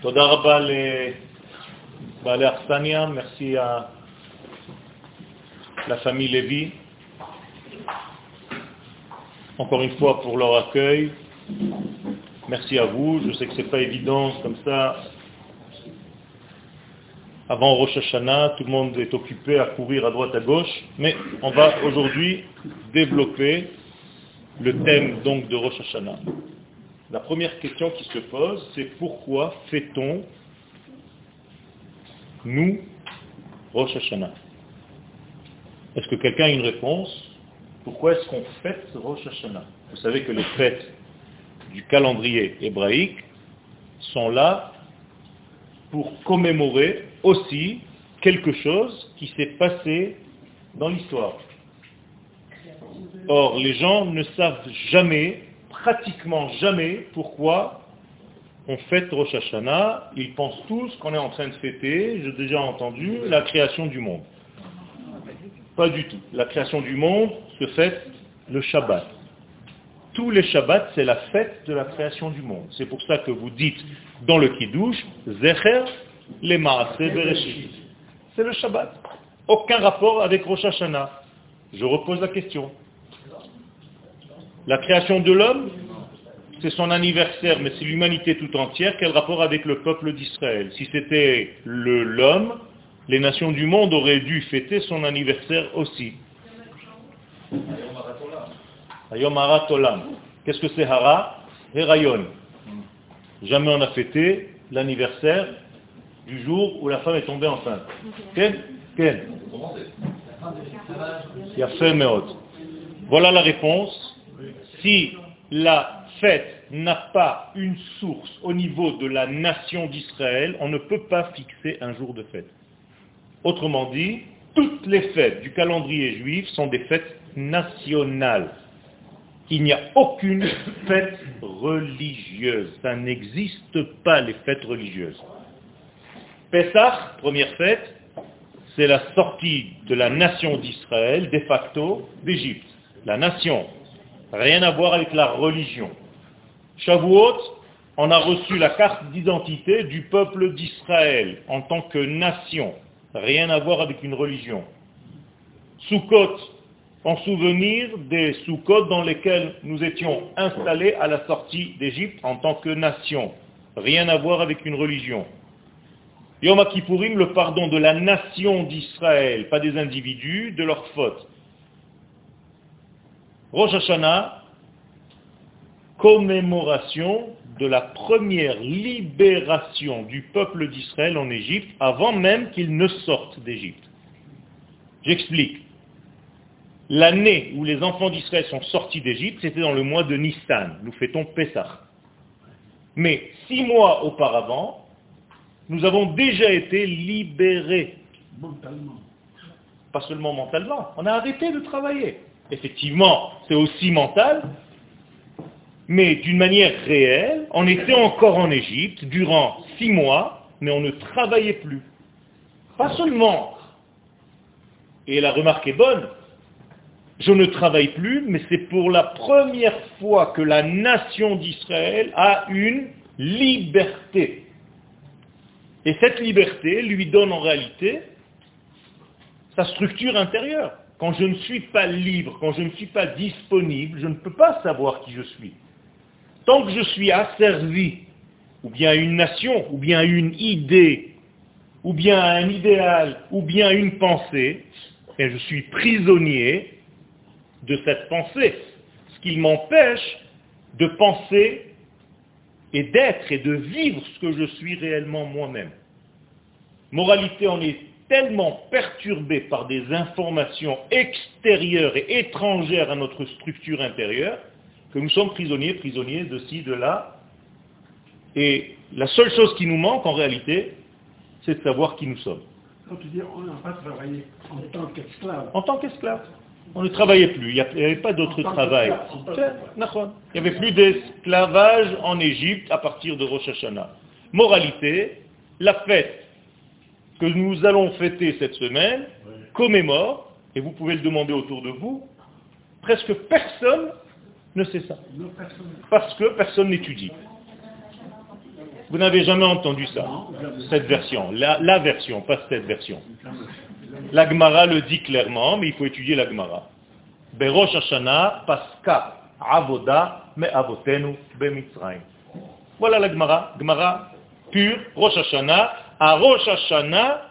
תודה רבה לבעלי אכסניה, merci à la famille Lévy, encore une fois pour leur accueil. Merci à vous, je sais que ce n'est pas évident comme ça. Avant Rosh Hashanah, tout le monde est occupé à courir à droite à gauche, mais on va aujourd'hui développer le thème donc de Rosh Hashanah. La première question qui se pose, c'est pourquoi fait-on, nous, Rosh Hashanah? Est-ce que quelqu'un a une réponse? Pourquoi est-ce qu'on fête Rosh Hashanah? Vous savez que les fêtes du calendrier hébraïque sont là pour commémorer aussi quelque chose qui s'est passé dans l'histoire. Or, les gens ne savent jamais pratiquement jamais pourquoi on fête Rosh Hashanah. Ils pensent tous qu'on est en train de fêter, j'ai déjà entendu, la création du monde. Pas du tout. La création du monde se fête le Shabbat. Tous les Shabbats, c'est la fête de la création du monde. C'est pour ça que vous dites dans le Kiddush, Zecher le Bereshit. C'est le Shabbat. Aucun rapport avec Rosh Hashanah. Je repose la question. La création de l'homme, c'est son anniversaire, mais c'est l'humanité tout entière. Quel rapport avec le peuple d'Israël? Si c'était l'homme, les nations du monde auraient dû fêter son anniversaire aussi. Ayom Olam. Qu'est-ce que c'est Hara? Herayon. Jamais on a fêté l'anniversaire du jour où la femme est tombée enceinte. Quel Quel Il y a fait Voilà la réponse si la fête n'a pas une source au niveau de la nation d'Israël, on ne peut pas fixer un jour de fête. Autrement dit, toutes les fêtes du calendrier juif sont des fêtes nationales. Il n'y a aucune fête religieuse. Ça n'existe pas les fêtes religieuses. Pessah, première fête, c'est la sortie de la nation d'Israël, de facto, d'Égypte. La nation Rien à voir avec la religion. Shavuot, on a reçu la carte d'identité du peuple d'Israël en tant que nation. Rien à voir avec une religion. Sukkot, en souvenir des Sukkot dans lesquels nous étions installés à la sortie d'Égypte en tant que nation. Rien à voir avec une religion. Yom Kippourim, le pardon de la nation d'Israël, pas des individus, de leurs fautes. Rosh Hashanah, commémoration de la première libération du peuple d'Israël en Égypte avant même qu'il ne sorte d'Égypte. J'explique. L'année où les enfants d'Israël sont sortis d'Égypte, c'était dans le mois de Nissan. Nous fêtons Pessah. Mais six mois auparavant, nous avons déjà été libérés. Mentalement. Pas seulement mentalement. On a arrêté de travailler. Effectivement, c'est aussi mental, mais d'une manière réelle, on était encore en Égypte durant six mois, mais on ne travaillait plus. Pas seulement, et la remarque est bonne, je ne travaille plus, mais c'est pour la première fois que la nation d'Israël a une liberté. Et cette liberté lui donne en réalité sa structure intérieure. Quand je ne suis pas libre, quand je ne suis pas disponible, je ne peux pas savoir qui je suis. Tant que je suis asservi, ou bien à une nation, ou bien à une idée, ou bien à un idéal, ou bien à une pensée, et je suis prisonnier de cette pensée. Ce qui m'empêche de penser et d'être et de vivre ce que je suis réellement moi-même. Moralité en est tellement perturbé par des informations extérieures et étrangères à notre structure intérieure que nous sommes prisonniers, prisonniers de ci, de là. Et la seule chose qui nous manque en réalité, c'est de savoir qui nous sommes. Quand tu dis on n'a pas travaillé en tant qu'esclave. En tant qu'esclave. On ne travaillait plus, il n'y avait pas d'autre travail. Il n'y avait plus d'esclavage en Égypte à partir de Rosh Hashanah. Moralité, la fête que nous allons fêter cette semaine commémore, et vous pouvez le demander autour de vous, presque personne ne sait ça. Parce que personne n'étudie. Vous n'avez jamais entendu ça, cette version, la, la version, pas cette version. La Gemara le dit clairement, mais il faut étudier la Gemara. Berosh Hashanah, Paska, Avoda. Voilà la Gemara, Gemara pure, Rosh Hashanah. À Rosh Hashanah,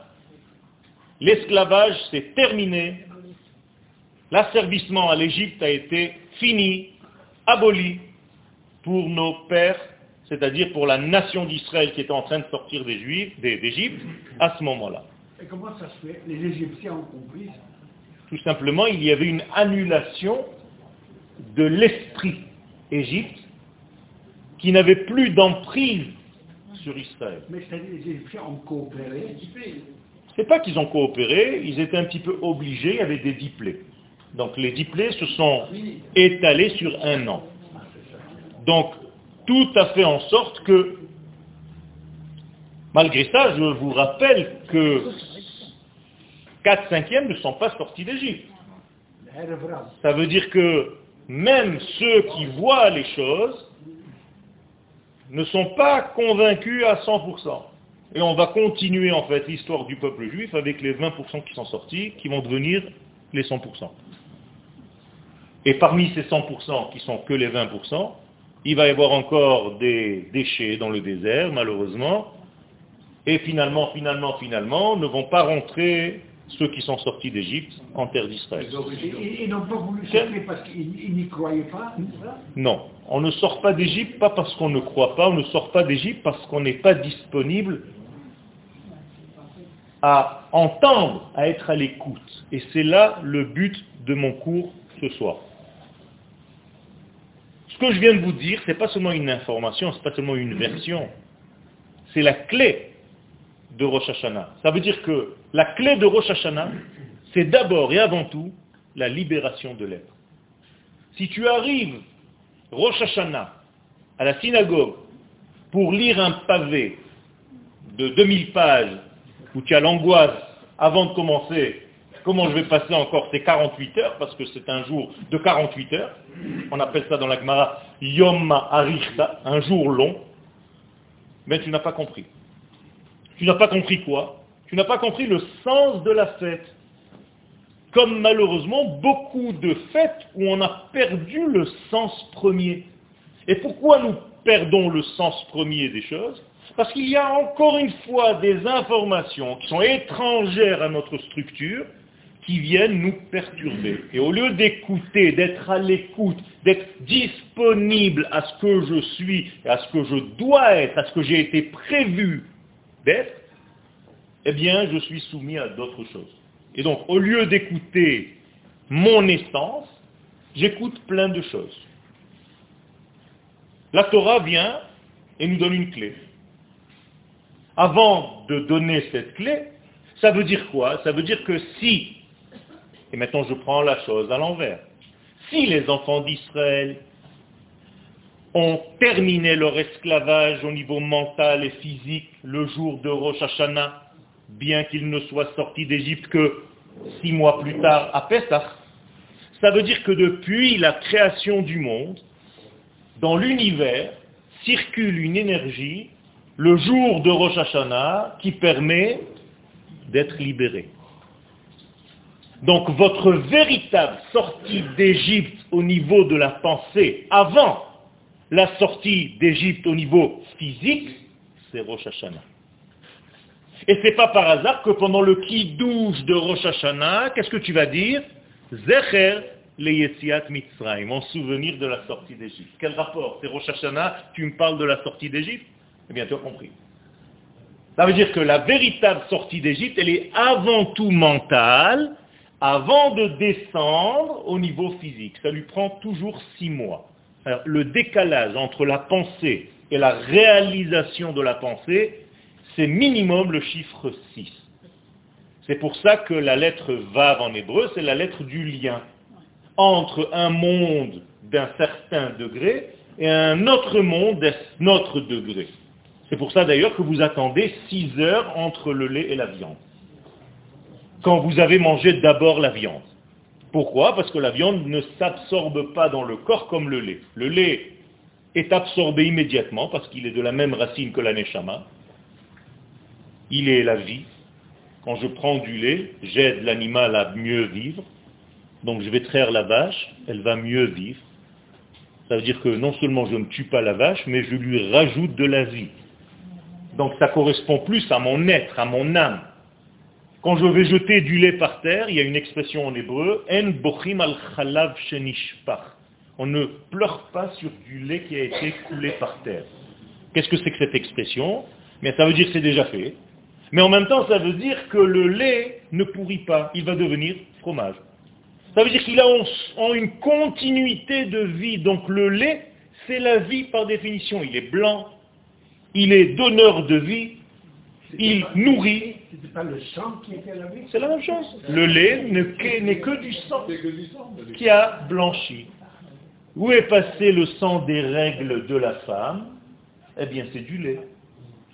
l'esclavage s'est terminé. L'asservissement à l'Égypte a été fini, aboli pour nos pères, c'est-à-dire pour la nation d'Israël qui était en train de sortir des Juifs, d'Égypte, à ce moment-là. Et comment ça se fait? Les Égyptiens ont compris ça Tout simplement, il y avait une annulation de l'esprit Égypte qui n'avait plus d'emprise sur Israël. Mais c'est-à-dire les Égyptiens ont coopéré. C'est pas qu'ils ont coopéré, ils étaient un petit peu obligés, il y avait des diplés. Donc les diplés se sont étalés sur un an. Donc tout a fait en sorte que, malgré ça, je vous rappelle que 4 cinquièmes ne sont pas sortis d'Égypte. Ça veut dire que même ceux qui voient les choses ne sont pas convaincus à 100%. Et on va continuer en fait l'histoire du peuple juif avec les 20% qui sont sortis, qui vont devenir les 100%. Et parmi ces 100% qui sont que les 20%, il va y avoir encore des déchets dans le désert, malheureusement. Et finalement, finalement, finalement, ne vont pas rentrer ceux qui sont sortis d'Égypte en terre d'Israël. Ils n'ont pas voulu sortir parce qu'ils n'y croyaient pas Non, on ne sort pas d'Égypte pas parce qu'on ne croit pas, on ne sort pas d'Égypte parce qu'on n'est pas disponible à entendre, à être à l'écoute. Et c'est là le but de mon cours ce soir. Ce que je viens de vous dire, ce n'est pas seulement une information, ce n'est pas seulement une version. C'est la clé de Rosh Hashanah. Ça veut dire que la clé de Rosh Hashanah, c'est d'abord et avant tout la libération de l'être. Si tu arrives, Rosh Hashanah, à la synagogue, pour lire un pavé de 2000 pages, où tu as l'angoisse avant de commencer, comment je vais passer encore ces 48 heures, parce que c'est un jour de 48 heures, on appelle ça dans la Gemara Yom Arichta, un jour long, mais tu n'as pas compris. Tu n'as pas compris quoi? Tu n'as pas compris le sens de la fête. Comme malheureusement beaucoup de fêtes où on a perdu le sens premier. Et pourquoi nous perdons le sens premier des choses? Parce qu'il y a encore une fois des informations qui sont étrangères à notre structure qui viennent nous perturber. Et au lieu d'écouter, d'être à l'écoute, d'être disponible à ce que je suis, à ce que je dois être, à ce que j'ai été prévu d'être, eh bien, je suis soumis à d'autres choses. Et donc, au lieu d'écouter mon essence, j'écoute plein de choses. La Torah vient et nous donne une clé. Avant de donner cette clé, ça veut dire quoi? Ça veut dire que si, et maintenant je prends la chose à l'envers, si les enfants d'Israël ont terminé leur esclavage au niveau mental et physique le jour de Rosh Hashanah, bien qu'ils ne soient sortis d'Égypte que six mois plus tard à Pessah, ça veut dire que depuis la création du monde, dans l'univers, circule une énergie le jour de Rosh Hashanah qui permet d'être libéré. Donc votre véritable sortie d'Égypte au niveau de la pensée, avant la sortie d'Égypte au niveau physique, c'est Rosh Hashanah. Et c'est pas par hasard que pendant le qui-douche de Rosh Hashanah, qu'est-ce que tu vas dire Zecher le Yetziat Mitzrayim, en souvenir de la sortie d'Égypte. Quel rapport C'est Rosh Hashanah, tu me parles de la sortie d'Égypte Eh bien, tu as compris. Ça veut dire que la véritable sortie d'Égypte, elle est avant tout mentale, avant de descendre au niveau physique. Ça lui prend toujours six mois. Le décalage entre la pensée et la réalisation de la pensée, c'est minimum le chiffre 6. C'est pour ça que la lettre Vav en hébreu, c'est la lettre du lien entre un monde d'un certain degré et un autre monde d'un autre degré. C'est pour ça d'ailleurs que vous attendez 6 heures entre le lait et la viande. Quand vous avez mangé d'abord la viande. Pourquoi? Parce que la viande ne s'absorbe pas dans le corps comme le lait. Le lait est absorbé immédiatement parce qu'il est de la même racine que la neshama. Il est la vie. Quand je prends du lait, j'aide l'animal à mieux vivre. Donc je vais traire la vache, elle va mieux vivre. Ça veut dire que non seulement je ne tue pas la vache, mais je lui rajoute de la vie. Donc ça correspond plus à mon être, à mon âme. Quand je vais jeter du lait par terre, il y a une expression en hébreu, En bochim al chalav. On ne pleure pas sur du lait qui a été coulé par terre. Qu'est-ce que c'est que cette expression? Mais ça veut dire que c'est déjà fait. Mais en même temps, ça veut dire que le lait ne pourrit pas, il va devenir fromage. Ça veut dire qu'il a en une continuité de vie. Donc le lait, c'est la vie par définition. Il est blanc, il est donneur de vie, il nourrit. C'était pas le sang qui était la vie? C'est la même chose. Le lait n'est que du sang qui a blanchi. Où est passé le sang des règles de la femme? Eh bien, c'est du lait.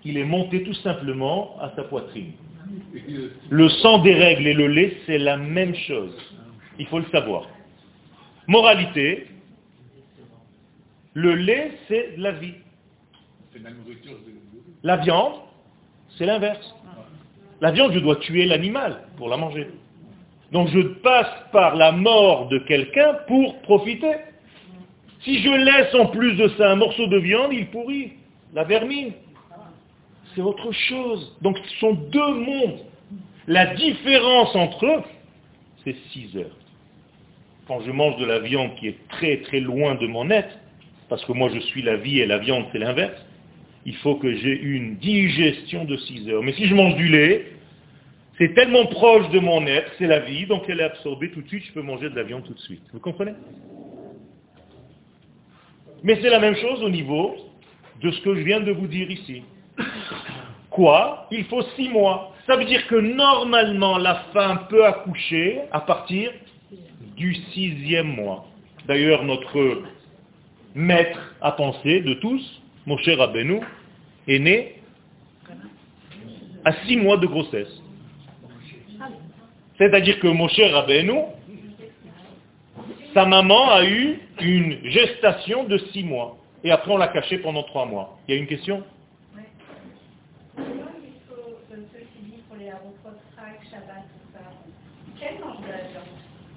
Il est monté tout simplement à sa poitrine. Le sang des règles et le lait, c'est la même chose. Il faut le savoir. Moralité, le lait, c'est la vie. La viande, c'est l'inverse. La viande, je dois tuer l'animal pour la manger. Donc je passe par la mort de quelqu'un pour profiter. Si je laisse en plus de ça un morceau de viande, il pourrit. La vermine. C'est autre chose. Donc ce sont deux mondes. La différence entre eux, c'est 6 heures. Quand je mange de la viande qui est très très loin de mon être, parce que moi je suis la vie et la viande c'est l'inverse, il faut que j'ai une digestion de 6 heures. Mais si je mange du lait, c'est tellement proche de mon être, c'est la vie, donc elle est absorbée tout de suite, je peux manger de la viande tout de suite. Vous comprenez? Mais c'est la même chose au niveau de ce que je viens de vous dire ici. Quoi? Il faut 6 mois. Ça veut dire que normalement la femme peut accoucher à partir du sixième mois. D'ailleurs, notre maître à penser de tous, mon cher Rabbeinu, est né à six mois de grossesse. C'est-à-dire que mon cher Rabbeinu, sa maman a eu une gestation de six mois. Et après, on l'a caché pendant trois mois. Il y a une question?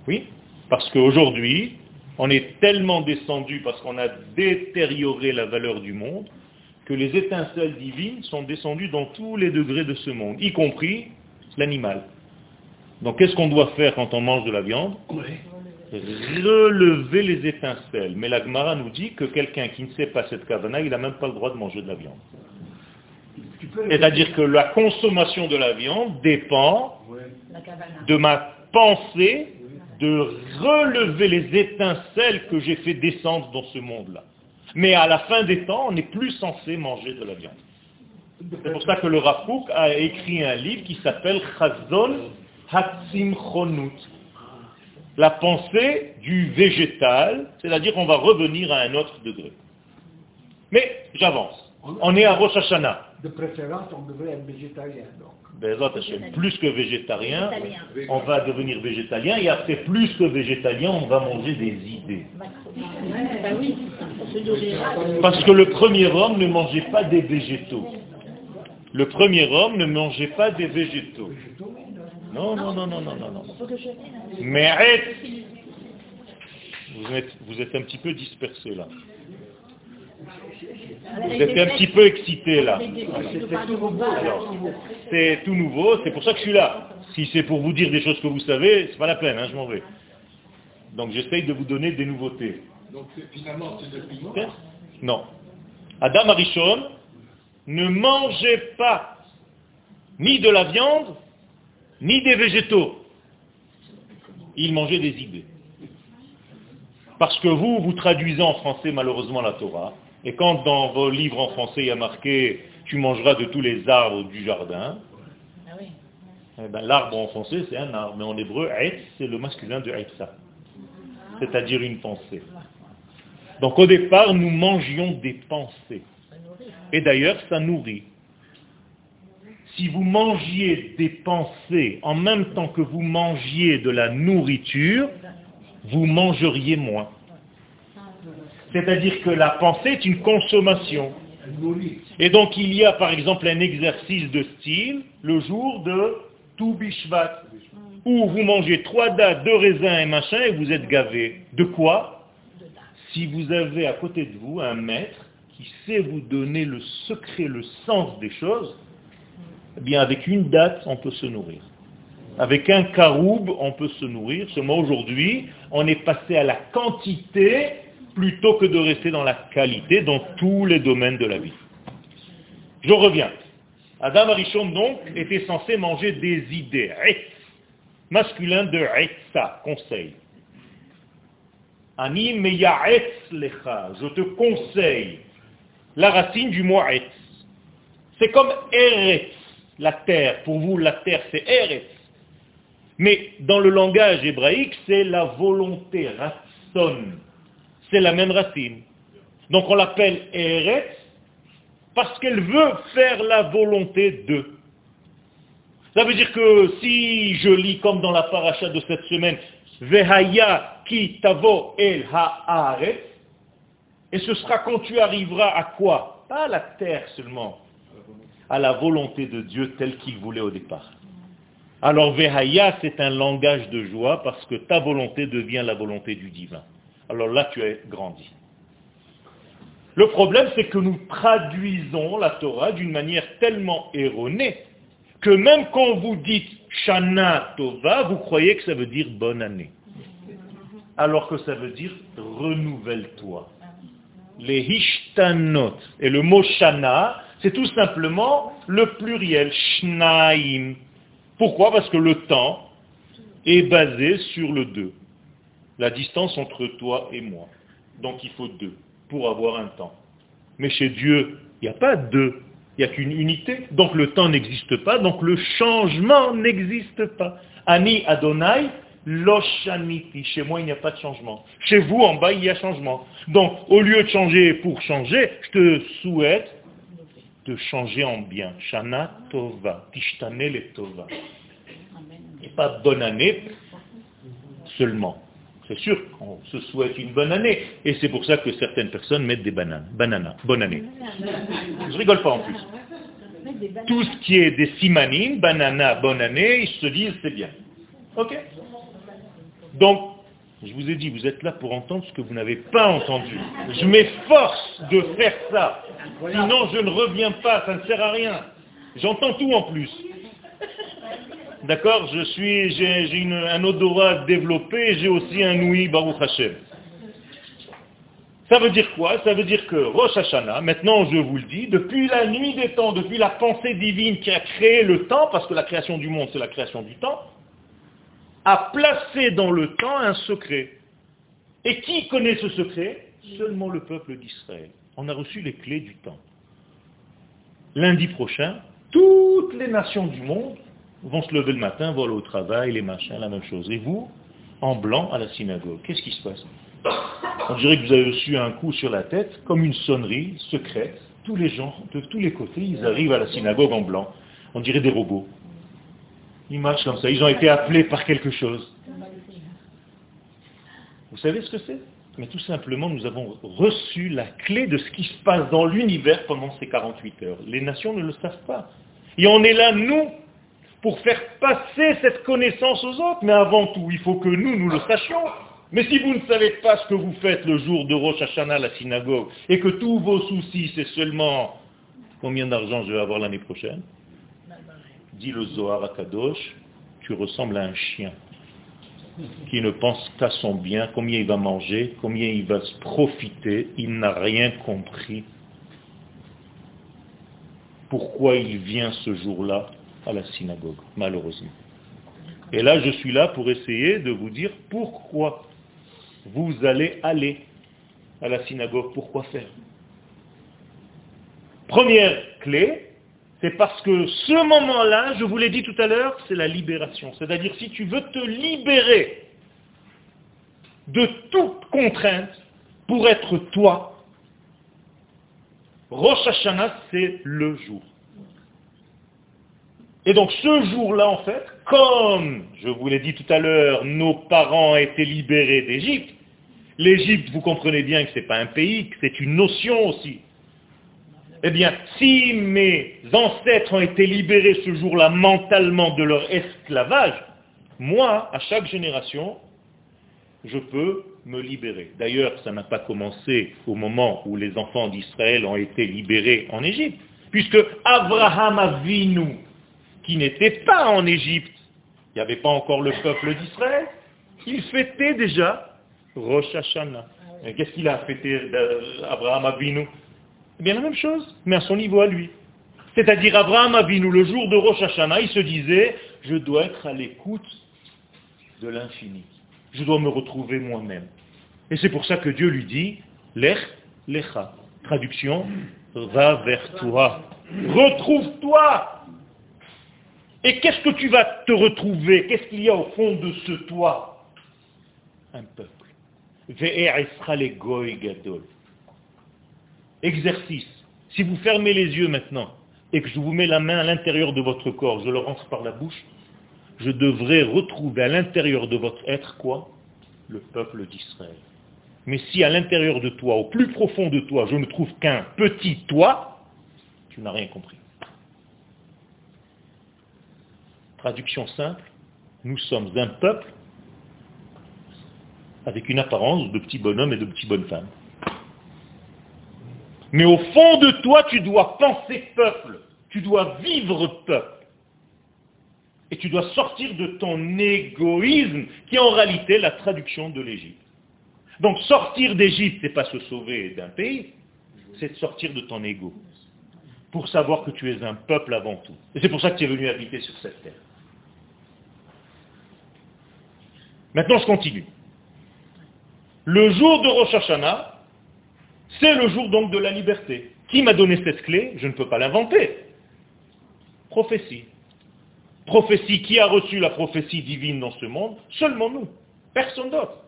Oui, parce qu'aujourd'hui, on est tellement descendu parce qu'on a détérioré la valeur du monde que les étincelles divines sont descendues dans tous les degrés de ce monde, y compris l'animal. Donc qu'est-ce qu'on doit faire quand on mange de la viande? Relever les étincelles. Mais la Gemara nous dit que quelqu'un qui ne sait pas cette kavana, il n'a même pas le droit de manger de la viande. C'est-à-dire que la consommation de la viande dépend de ma pensée de relever les étincelles que j'ai fait descendre dans ce monde-là. Mais à la fin des temps, on n'est plus censé manger de la viande. C'est pour ça que le Rafouk a écrit un livre qui s'appelle Chazon Chonut. La pensée du végétal, c'est-à-dire qu'on va revenir à un autre degré. Mais j'avance. On est à Rosh Hashanah. De préférence, on devrait être végétarien. Donc plus que végétarien, on va devenir végétalien, et après plus que végétalien, on va manger des idées. Parce que le premier homme ne mangeait pas des végétaux. Le premier homme ne mangeait pas des végétaux. Non, non, non, non, non, non. non. Mais vous êtes, vous êtes un petit peu dispersé là. Vous êtes un petit peu excité là. C'est tout nouveau, c'est pour ça que je suis là. Si c'est pour vous dire des choses que vous savez, c'est pas la peine, hein, je m'en vais. Donc j'essaye de vous donner des nouveautés. Donc finalement c'est de Non. Adam Arishon ne mangeait pas ni de la viande, ni des végétaux. Il mangeait des idées. Parce que vous, vous traduisez en français malheureusement la Torah, et quand dans vos livres en français il y a marqué tu mangeras de tous les arbres du jardin, ah eh ben, l'arbre en français c'est un arbre, mais en hébreu, c'est le masculin de Eitza, c'est-à-dire une pensée. Donc au départ, nous mangions des pensées. Et d'ailleurs, ça nourrit. Si vous mangiez des pensées en même temps que vous mangiez de la nourriture, vous mangeriez moins. C'est-à-dire que la pensée est une consommation. Et donc il y a par exemple un exercice de style le jour de Toubishvat, où vous mangez trois dates, deux raisins et machin, et vous êtes gavé. De quoi Si vous avez à côté de vous un maître qui sait vous donner le secret, le sens des choses, eh bien avec une date, on peut se nourrir. Avec un caroube, on peut se nourrir. Seulement aujourd'hui, on est passé à la quantité plutôt que de rester dans la qualité dans tous les domaines de la vie. Je reviens. Adam Arishon, donc, était censé manger des idées. Masculin de Etsa, conseil. Ani lecha, je te conseille. La racine du mot Etz. C'est comme Eretz, la terre. Pour vous, la terre, c'est Eretz. Mais dans le langage hébraïque, c'est la volonté, ratson. C'est la même racine. Donc on l'appelle Eretz parce qu'elle veut faire la volonté de. Ça veut dire que si je lis comme dans la paracha de cette semaine, Vehaya ki tavo el haaretz, et ce sera quand tu arriveras à quoi? Pas à la terre seulement, à la volonté de Dieu telle qu'il voulait au départ. Alors Vehaya, c'est un langage de joie parce que ta volonté devient la volonté du divin. Alors là, tu as grandi. Le problème, c'est que nous traduisons la Torah d'une manière tellement erronée que même quand vous dites Shana Tova, vous croyez que ça veut dire bonne année. Alors que ça veut dire renouvelle-toi. Les Hishtanot. Et le mot Shana, c'est tout simplement le pluriel Shnaim. Pourquoi? Parce que le temps est basé sur le deux. La distance entre toi et moi. Donc il faut deux pour avoir un temps. Mais chez Dieu, il n'y a pas deux. Il n'y a qu'une unité. Donc le temps n'existe pas. Donc le changement n'existe pas. Ani Adonai, Loshaniti. Chez moi, il n'y a pas de changement. Chez vous, en bas, il y a changement. Donc, au lieu de changer pour changer, je te souhaite de changer en bien. Shana Tova, Tishtane le Tova. Et pas bonne année seulement. C'est sûr qu'on se souhaite une bonne année. Et c'est pour ça que certaines personnes mettent des bananes. Banana, bonne année. Je rigole pas en plus. Tout ce qui est des simanines, banana, bonne année, ils se disent c'est bien. Ok Donc, je vous ai dit, vous êtes là pour entendre ce que vous n'avez pas entendu. Je m'efforce de faire ça. Sinon, je ne reviens pas, ça ne sert à rien. J'entends tout en plus. D'accord Je suis, j'ai un odorat développé, j'ai aussi un ouïe Baruch Hashem. Ça veut dire quoi? Ça veut dire que Rosh Hashanah, maintenant je vous le dis, depuis la nuit des temps, depuis la pensée divine qui a créé le temps, parce que la création du monde c'est la création du temps, a placé dans le temps un secret. Et qui connaît ce secret? Seulement le peuple d'Israël. On a reçu les clés du temps. Lundi prochain, toutes les nations du monde vont se lever le matin, vont au travail, les machins, la même chose. Et vous, en blanc, à la synagogue, qu'est-ce qui se passe? On dirait que vous avez reçu un coup sur la tête, comme une sonnerie secrète. Tous les gens, de tous les côtés, ils arrivent à la synagogue en blanc. On dirait des robots. Ils marchent comme ça. Ils ont été appelés par quelque chose. Vous savez ce que c'est? Mais tout simplement, nous avons reçu la clé de ce qui se passe dans l'univers pendant ces 48 heures. Les nations ne le savent pas. Et on est là, nous, pour faire passer cette connaissance aux autres. Mais avant tout, il faut que nous, nous le sachions. Mais si vous ne savez pas ce que vous faites le jour de Rosh Hashanah à la synagogue, et que tous vos soucis, c'est seulement combien d'argent je vais avoir l'année prochaine, dit le Zohar à Kadosh, tu ressembles à un chien qui ne pense qu'à son bien, combien il va manger, combien il va se profiter, il n'a rien compris. Pourquoi il vient ce jour-là? À la synagogue, malheureusement. Et là, je suis là pour essayer de vous dire pourquoi vous allez aller à la synagogue, pourquoi faire? Première clé, c'est parce que ce moment-là, je vous l'ai dit tout à l'heure, c'est la libération. C'est-à-dire si tu veux te libérer de toute contrainte pour être toi, Rosh Hashanah, c'est le jour. Et donc ce jour-là, en fait, comme, je vous l'ai dit tout à l'heure, nos parents étaient libérés d'Égypte, L'Égypte, vous comprenez bien que ce n'est pas un pays, que c'est une notion aussi. Eh bien, si mes ancêtres ont été libérés ce jour-là mentalement de leur esclavage, moi, à chaque génération, je peux me libérer. D'ailleurs, ça n'a pas commencé au moment où les enfants d'Israël ont été libérés en Égypte, puisque Abraham Avinu, qui n'était pas en Égypte, il n'y avait pas encore le peuple d'Israël, il fêtait déjà Rosh Hashanah. Qu'est-ce qu'il a fêté euh, Abraham Avinu? Eh bien la même chose, mais à son niveau à lui. C'est-à-dire Abraham Avinu, le jour de Rosh Hashanah, il se disait, je dois être à l'écoute de l'infini. Je dois me retrouver moi-même. Et c'est pour ça que Dieu lui dit, Lech Lecha. Traduction, va vers toi. Retrouve-toi. Et qu'est-ce que tu vas te retrouver? Qu'est-ce qu'il y a au fond de ce toi? Un peuple. Exercice. Si vous fermez les yeux maintenant et que je vous mets la main à l'intérieur de votre corps, je le rentre par la bouche, je devrais retrouver à l'intérieur de votre être quoi? Le peuple d'Israël. Mais si à l'intérieur de toi, au plus profond de toi, je ne trouve qu'un petit toi, tu n'as rien compris. Traduction simple, nous sommes un peuple avec une apparence de petits bonhommes et de petites bonnes femmes. Mais au fond de toi, tu dois penser peuple, tu dois vivre peuple. Et tu dois sortir de ton égoïsme, qui est en réalité la traduction de l'Égypte. Donc sortir d'Égypte, ce n'est pas se sauver d'un pays, c'est sortir de ton ego. Pour savoir que tu es un peuple avant tout. Et c'est pour ça que tu es venu habiter sur cette terre. Maintenant, je continue. Le jour de Rosh Hashanah, c'est le jour donc de la liberté. Qui m'a donné cette clé? Je ne peux pas l'inventer. Prophétie. Prophétie, qui a reçu la prophétie divine dans ce monde Seulement nous. Personne d'autre.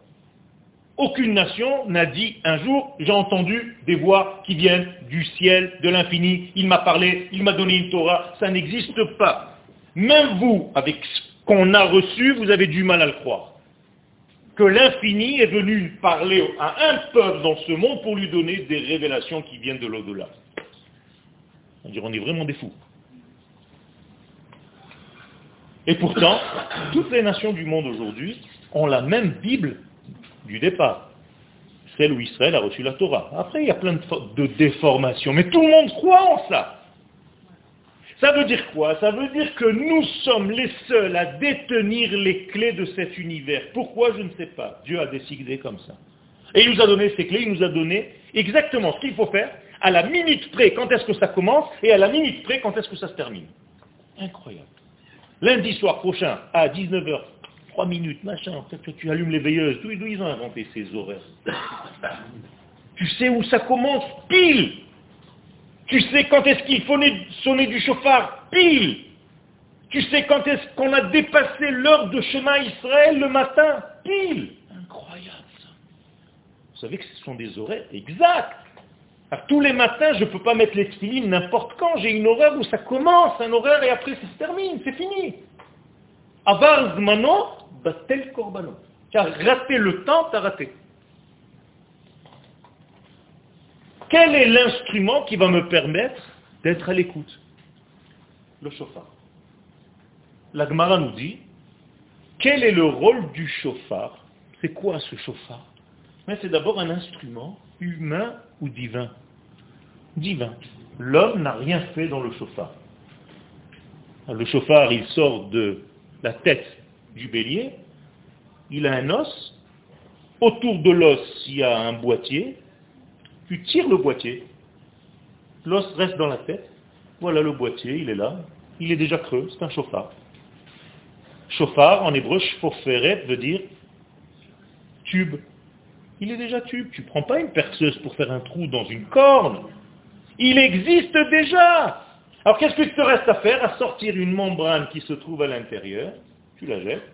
Aucune nation n'a dit un jour, j'ai entendu des voix qui viennent du ciel, de l'infini, il m'a parlé, il m'a donné une Torah. Ça n'existe pas. Même vous, avec ce qu'on a reçu, vous avez du mal à le croire que l'infini est venu parler à un peuple dans ce monde pour lui donner des révélations qui viennent de l'au-delà. On est vraiment des fous. Et pourtant, toutes les nations du monde aujourd'hui ont la même Bible du départ, celle où Israël a reçu la Torah. Après, il y a plein de, de déformations, mais tout le monde croit en ça. Ça veut dire quoi? Ça veut dire que nous sommes les seuls à détenir les clés de cet univers. Pourquoi? Je ne sais pas. Dieu a décidé comme ça. Et il nous a donné ces clés, il nous a donné exactement ce qu'il faut faire, à la minute près quand est-ce que ça commence, et à la minute près quand est-ce que ça se termine. Incroyable. Lundi soir prochain, à 19h, 3 minutes, machin, peut-être que tu allumes les veilleuses, d'où ils ont inventé ces horaires Tu sais où ça commence? Pile tu sais quand est-ce qu'il faut sonner du chauffard? Pile Tu sais quand est-ce qu'on a dépassé l'heure de chemin Israël le matin? Pile Incroyable ça. Vous savez que ce sont des horaires exacts. tous les matins, je ne peux pas mettre les filines n'importe quand. J'ai une horaire où ça commence, un horaire, et après ça se termine. C'est fini. Avar zmano, batel korbano. Tu as raté le temps, tu as raté. Quel est l'instrument qui va me permettre d'être à l'écoute? Le chauffard. La Gemara nous dit, quel est le rôle du chauffard? C'est quoi ce chauffard? C'est d'abord un instrument humain ou divin? Divin. L'homme n'a rien fait dans le chauffard. Le chauffard, il sort de la tête du bélier, il a un os, autour de l'os, il y a un boîtier, tu tires le boîtier, l'os reste dans la tête, voilà le boîtier, il est là, il est déjà creux, c'est un chauffard. Chauffard, en hébreu, shfoferet veut dire tube. Il est déjà tube. Tu ne prends pas une perceuse pour faire un trou dans une corne. Il existe déjà. Alors qu'est-ce qu'il te reste à faire? À sortir une membrane qui se trouve à l'intérieur, tu la jettes,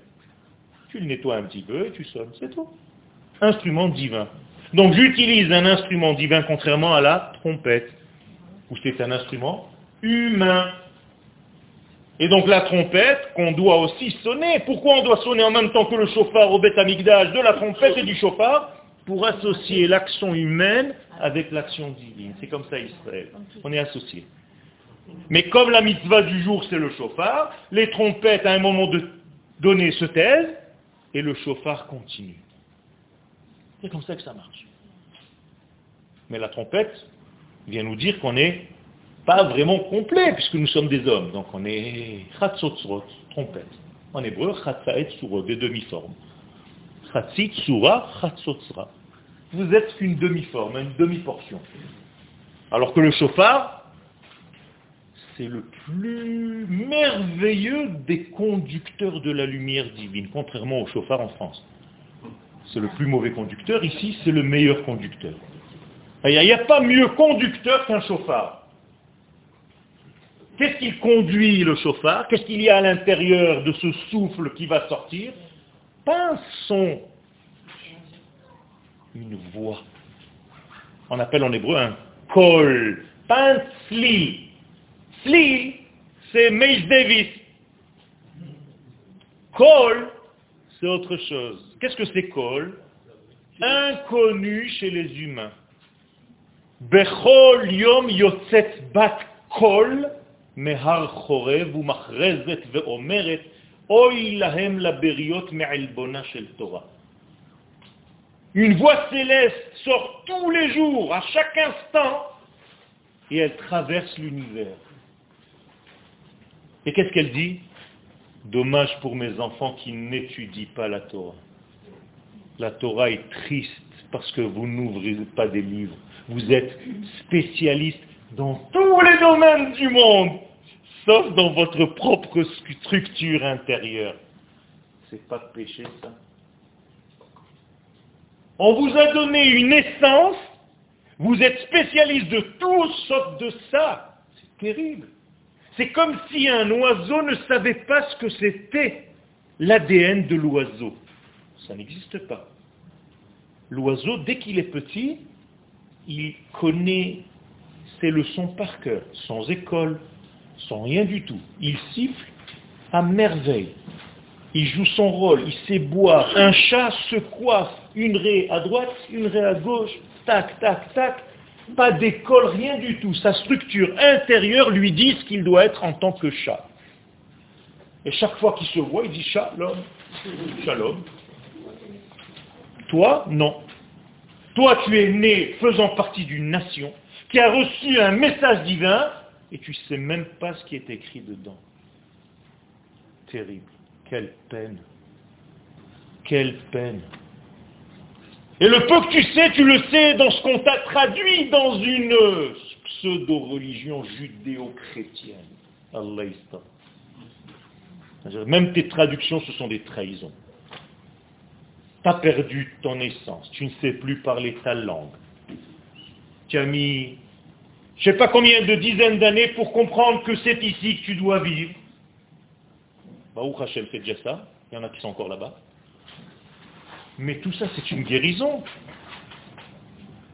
tu le nettoies un petit peu et tu sonnes, c'est tout. Instrument divin. Donc j'utilise un instrument divin contrairement à la trompette, où c'est un instrument humain. Et donc la trompette qu'on doit aussi sonner. Pourquoi on doit sonner en même temps que le chauffard au bêta de la trompette et du chauffard? Pour associer l'action humaine avec l'action divine. C'est comme ça Israël. On est associés. Mais comme la mitzvah du jour, c'est le chauffard, les trompettes, à un moment donné, se taisent, et le chauffard continue. C'est comme ça que ça marche. Mais la trompette vient nous dire qu'on n'est pas vraiment complet, puisque nous sommes des hommes. Donc on est chatzotzrot, trompette. En hébreu, chatzaet surot, des demi-formes. Chatzit sura, chatzotzra. Vous êtes qu'une demi-forme, une demi-portion. Alors que le chauffard, c'est le plus merveilleux des conducteurs de la lumière divine, contrairement au chauffard en France. C'est le plus mauvais conducteur, ici c'est le meilleur conducteur. Il n'y a pas mieux conducteur qu'un chauffard. Qu'est-ce qui conduit le chauffard? Qu'est-ce qu'il y a à l'intérieur de ce souffle qui va sortir? Pas une voix. On appelle en hébreu un kol, pas un sli, c'est Meis Davis. Kol, c'est autre chose. Qu'est-ce que c'est Kol Inconnu chez les humains. Yotzet bat kol mehar chorev lahem shel Torah. Une voix céleste sort tous les jours, à chaque instant, et elle traverse l'univers. Et qu'est-ce qu'elle dit? Dommage pour mes enfants qui n'étudient pas la Torah. La Torah est triste parce que vous n'ouvrez pas des livres. Vous êtes spécialiste dans tous les domaines du monde, sauf dans votre propre structure intérieure. C'est pas péché ça. On vous a donné une essence, vous êtes spécialiste de tout sauf de ça. C'est terrible. C'est comme si un oiseau ne savait pas ce que c'était l'ADN de l'oiseau. Ça n'existe pas. L'oiseau, dès qu'il est petit, il connaît ses leçons par cœur, sans école, sans rien du tout. Il siffle à merveille. Il joue son rôle, il sait boire. Un chat se coiffe, une raie à droite, une raie à gauche, tac, tac, tac. Pas d'école, rien du tout. Sa structure intérieure lui dit ce qu'il doit être en tant que chat. Et chaque fois qu'il se voit, il dit shalom, shalom. Toi, non. Toi, tu es né faisant partie d'une nation qui a reçu un message divin et tu ne sais même pas ce qui est écrit dedans. Terrible. Quelle peine. Quelle peine. Et le peu que tu sais, tu le sais dans ce qu'on t'a traduit dans une pseudo-religion judéo-chrétienne. Allah Même tes traductions, ce sont des trahisons. Tu as perdu ton essence. Tu ne sais plus parler ta langue. Tu as mis, je ne sais pas combien de dizaines d'années pour comprendre que c'est ici que tu dois vivre. Baruch Hashem fait déjà ça. Il y en a qui sont encore là-bas. Mais tout ça, c'est une guérison.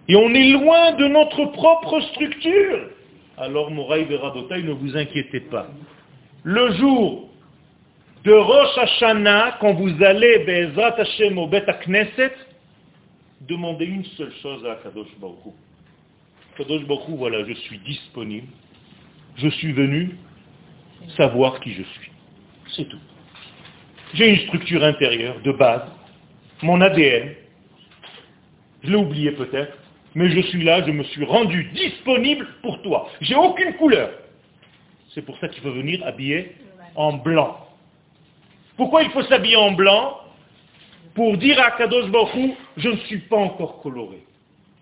Et on est loin de notre propre structure. Alors, Moraï Verabotaï, ne vous inquiétez pas. Le jour de Rosh Hashanah, quand vous allez Be'ezrat Hashem au Bet Knesset, demandez une seule chose à Kadosh Baruch Kadosh Baruch voilà, je suis disponible. Je suis venu savoir qui je suis. C'est tout. J'ai une structure intérieure de base mon ADN. Je l'ai oublié peut-être, mais je suis là, je me suis rendu disponible pour toi. J'ai aucune couleur. C'est pour ça qu'il faut venir habillé en blanc. Pourquoi il faut s'habiller en blanc Pour dire à Kadosh Baruch je ne suis pas encore coloré.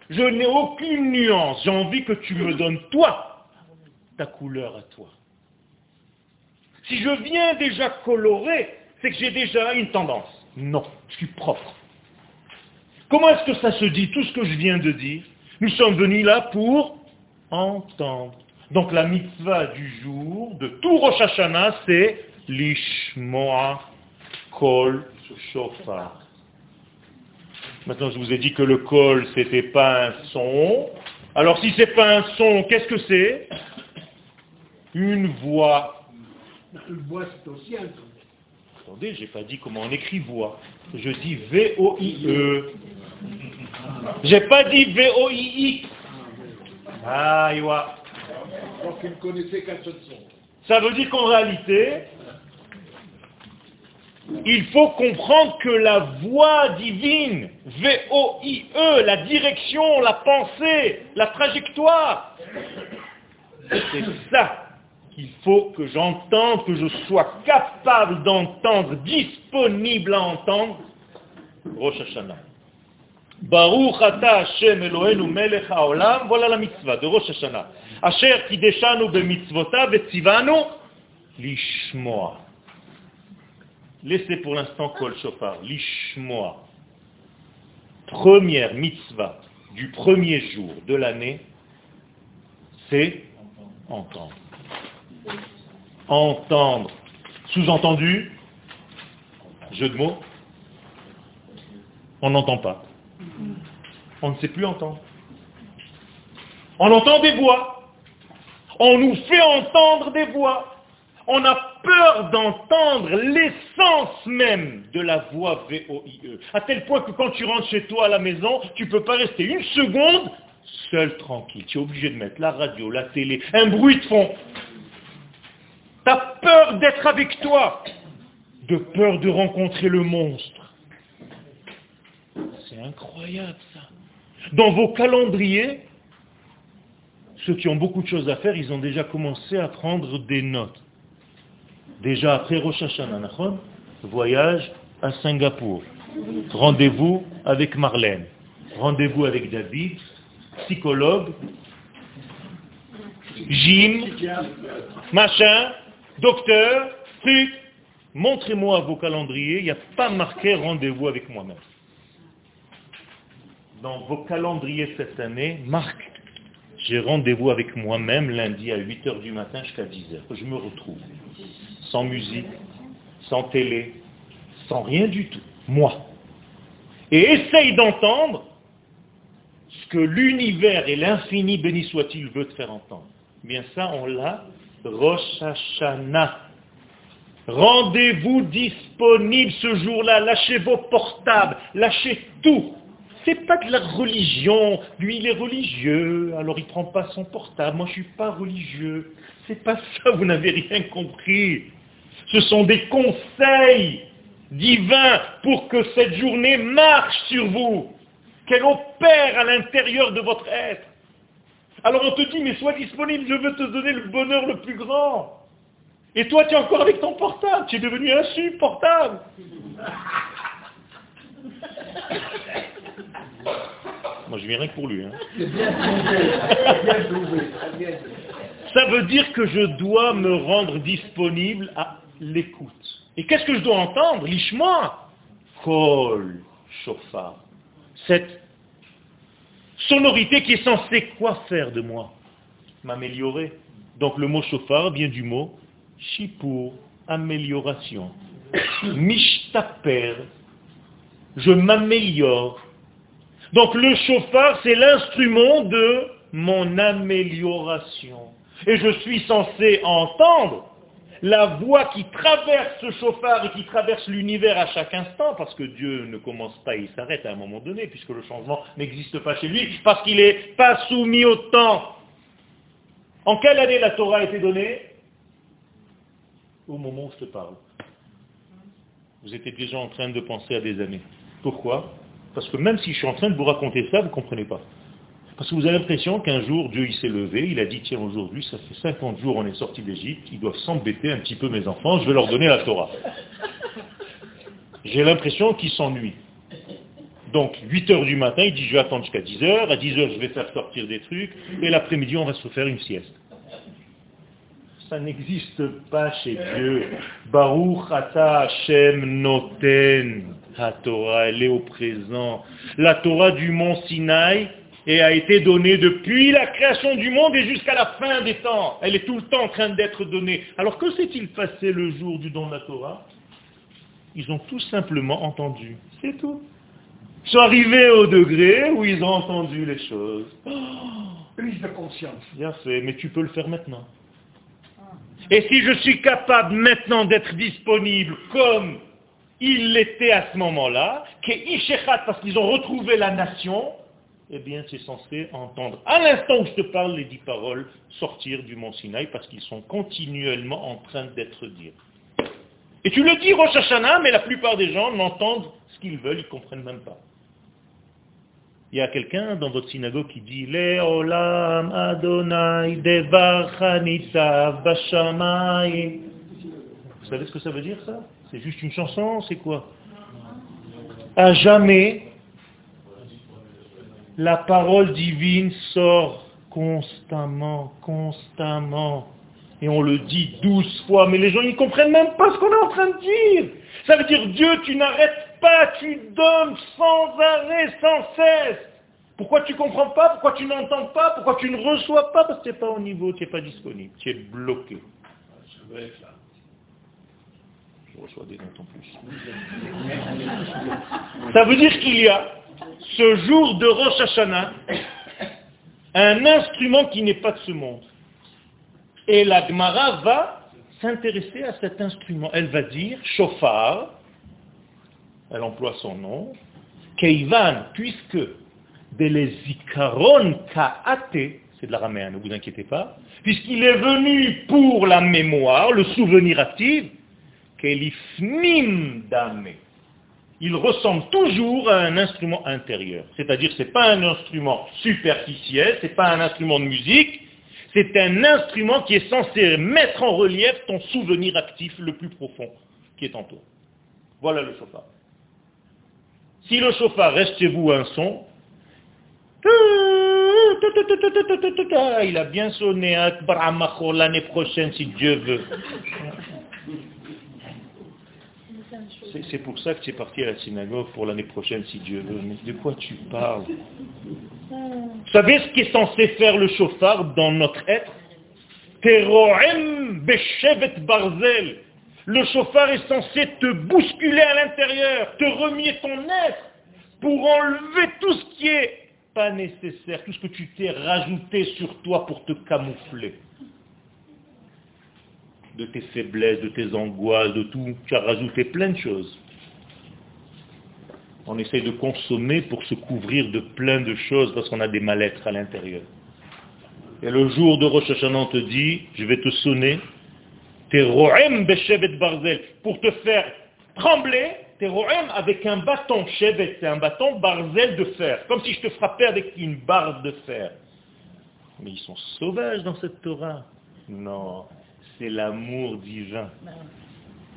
Je n'ai aucune nuance. J'ai envie que tu me donnes, toi, ta couleur à toi. Si je viens déjà coloré, c'est que j'ai déjà une tendance. Non, je suis propre. Comment est-ce que ça se dit, tout ce que je viens de dire Nous sommes venus là pour entendre. Donc la mitzvah du jour de tout Rosh Hashanah, c'est l'ishmoa kol shofar. Maintenant, je vous ai dit que le kol, c'était pas un son. Alors si c'est pas un son, qu'est-ce que c'est? Une voix. Une voix, c'est aussi un son. Attendez, j'ai pas dit comment on écrit voix. Je dis V-O-I-E. J'ai pas dit V-O-I-X. Ah, Iwa. Donc il ne connaissait qu'un seul son. Ça veut dire qu'en réalité, il faut comprendre que la voie divine, V-O-I-E, la direction, la pensée, la trajectoire, c'est ça qu'il faut que j'entende, que je sois capable d'entendre, disponible à entendre Rosh Hashanah. Baruch ata Hashem Eloheinu melech haolam, voilà la mitzvah de Rosh Hashanah. Asher kideshanu bemitzvotav etzivanu lishmoa. Laissez pour l'instant kol shofar, lishmoa. Première mitzvah du premier jour de l'année, c'est entendre. Entendre. Sous-entendu, jeu de mots, on n'entend pas. On ne sait plus entendre. On entend des voix. On nous fait entendre des voix. On a peur d'entendre l'essence même de la voix V-O-I-E. À tel point que quand tu rentres chez toi à la maison, tu ne peux pas rester une seconde seul tranquille. Tu es obligé de mettre la radio, la télé, un bruit de fond. Tu as peur d'être avec toi, de peur de rencontrer le monstre. C'est incroyable ça. Dans vos calendriers, ceux qui ont beaucoup de choses à faire, ils ont déjà commencé à prendre des notes. Déjà après Rosh Hashanah, voyage à Singapour. Rendez-vous avec Marlène. Rendez-vous avec David, psychologue, gym, machin, docteur, truc. Montrez-moi vos calendriers, il n'y a pas marqué rendez-vous avec moi-même. Dans vos calendriers cette année, marque, j'ai rendez-vous avec moi-même lundi à 8h du matin jusqu'à 10h. Je me retrouve. Sans musique, sans télé, sans rien du tout. Moi. Et essaye d'entendre ce que l'univers et l'infini, béni soit-il, veut te faire entendre. Bien ça, on l'a, Rosh Hashanah. Rendez-vous disponible ce jour-là, lâchez vos portables, lâchez tout. C'est pas de la religion. Lui, il est religieux, alors il prend pas son portable. Moi, je suis pas religieux. C'est pas ça, vous n'avez rien compris. Ce sont des conseils divins pour que cette journée marche sur vous qu'elle opère à l'intérieur de votre être. Alors on te dit, mais sois disponible, je veux te donner le bonheur le plus grand. Et toi, tu es encore avec ton portable, tu es devenu insupportable. Moi, je viens rien que pour lui. Hein. Ça veut dire que je dois me rendre disponible à l'écoute. Et qu'est-ce que je dois entendre? L'ishma Kol shofar cette sonorité qui est censée quoi faire de moi? M'améliorer. Donc le mot chauffard vient du mot shipur, amélioration. Mishtaper, je m'améliore. Donc le chauffard, c'est l'instrument de mon amélioration. Et je suis censé entendre la voix qui traverse ce chauffard et qui traverse l'univers à chaque instant, parce que Dieu ne commence pas il s'arrête à un moment donné, puisque le changement n'existe pas chez lui, parce qu'il n'est pas soumis au temps. En quelle année la Torah a été donnée? Au moment où je te parle. Vous étiez déjà en train de penser à des années. Pourquoi? Parce que même si je suis en train de vous raconter ça, vous ne comprenez pas. Parce que vous avez l'impression qu'un jour, Dieu il s'est levé, il a dit, tiens, aujourd'hui, ça fait 50 jours on est sorti d'Égypte, ils doivent s'embêter un petit peu mes enfants, je vais leur donner la Torah. J'ai l'impression qu'ils s'ennuient. Donc, 8 heures du matin, il dit, je vais attendre jusqu'à 10 heures, à 10 heures, je vais faire sortir des trucs, et l'après-midi, on va se faire une sieste. Ça n'existe pas chez Dieu. Baruch ata Hashem noten. La Torah, elle est au présent. La Torah du mont Sinaï, et a été donnée depuis la création du monde et jusqu'à la fin des temps. Elle est tout le temps en train d'être donnée. Alors que s'est-il passé le jour du don de la Torah? Ils ont tout simplement entendu. C'est tout. Ils sont arrivés au degré où ils ont entendu les choses. Oh, Prise de conscience. Bien fait, mais tu peux le faire maintenant. Et si je suis capable maintenant d'être disponible comme il l'était à ce moment-là, parce qu'ils ont retrouvé la nation, eh bien c'est censé entendre à l'instant où je te parle les dix paroles sortir du mont Sinaï parce qu'ils sont continuellement en train d'être dits. Et tu le dis Rosh Hashanah, mais la plupart des gens n'entendent ce qu'ils veulent, ils ne comprennent même pas. Il y a quelqu'un dans votre synagogue qui dit Leolam Adonai Bashamay. Vous savez ce que ça veut dire ça? C'est juste une chanson, c'est quoi? À jamais, la parole divine sort constamment, constamment. Et on le dit douze fois, mais les gens ne comprennent même pas ce qu'on est en train de dire. Ça veut dire Dieu, tu n'arrêtes pas, tu donnes sans arrêt, sans cesse. Pourquoi tu ne comprends pas? Pourquoi tu n'entends pas? Pourquoi tu ne reçois pas? Parce que tu n'es pas au niveau, tu n'es pas disponible, tu es bloqué. Je reçois des notes en plus. Ça veut dire qu'il y a ce jour de Rosh Hashanah un instrument qui n'est pas de ce monde. Et la Gemara va s'intéresser à cet instrument. Elle va dire, chauffard, elle emploie son nom, Keivan, puisque Belezikaron Kaate, c'est de l'araméen, ne vous inquiétez pas, puisqu'il est venu pour la mémoire, le souvenir actif, Kelifnim Dame. Il ressemble toujours à un instrument intérieur. C'est-à-dire, ce n'est pas un instrument superficiel, ce n'est pas un instrument de musique, c'est un instrument qui est censé mettre en relief ton souvenir actif le plus profond qui est en toi. Voilà le chauffard. Si le chauffard reste chez vous un son, il a bien sonné à l'année prochaine si Dieu veut. C'est pour ça que tu es parti à la synagogue pour l'année prochaine si Dieu veut. Mais de quoi tu parles? Vous savez ce qui est censé faire le chauffard dans notre être? Barzel. Le chauffard est censé te bousculer à l'intérieur, te remuer ton être pour enlever tout ce qui est pas nécessaire, tout ce que tu t'es rajouté sur toi pour te camoufler. De tes faiblesses, de tes angoisses, de tout. Tu as rajouté plein de choses. On essaye de consommer pour se couvrir de plein de choses parce qu'on a des mal-être à l'intérieur. Et le jour de Rosh Hashanah, te dit, je vais te sonner, barzel, pour te faire trembler Teroem avec un bâton, Shevet, c'est un bâton barzel de fer, comme si je te frappais avec une barre de fer. Mais ils sont sauvages dans cette Torah. Non, c'est l'amour divin.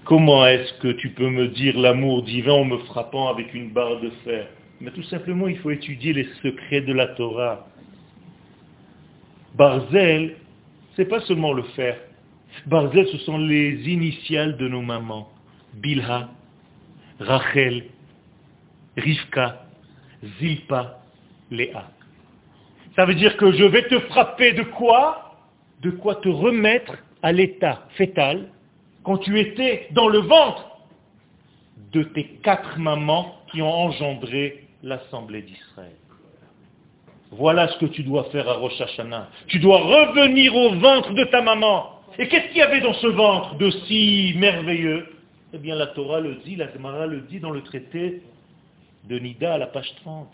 Comment est-ce que tu peux me dire l'amour divin en me frappant avec une barre de fer? Mais tout simplement, il faut étudier les secrets de la Torah. Barzel, c'est pas seulement le fer. Barzel, ce sont les initiales de nos mamans. Bilha, Rachel, Rivka, Zilpa, Léa. Ça veut dire que je vais te frapper de quoi? De quoi te remettre à l'état fétal quand tu étais dans le ventre de tes quatre mamans qui ont engendré l'Assemblée d'Israël. Voilà ce que tu dois faire à Rosh Hashanah. Tu dois revenir au ventre de ta maman. Et qu'est-ce qu'il y avait dans ce ventre de si merveilleux? Eh bien, la Torah le dit, la Gemara le dit dans le traité de Nida à la page 30.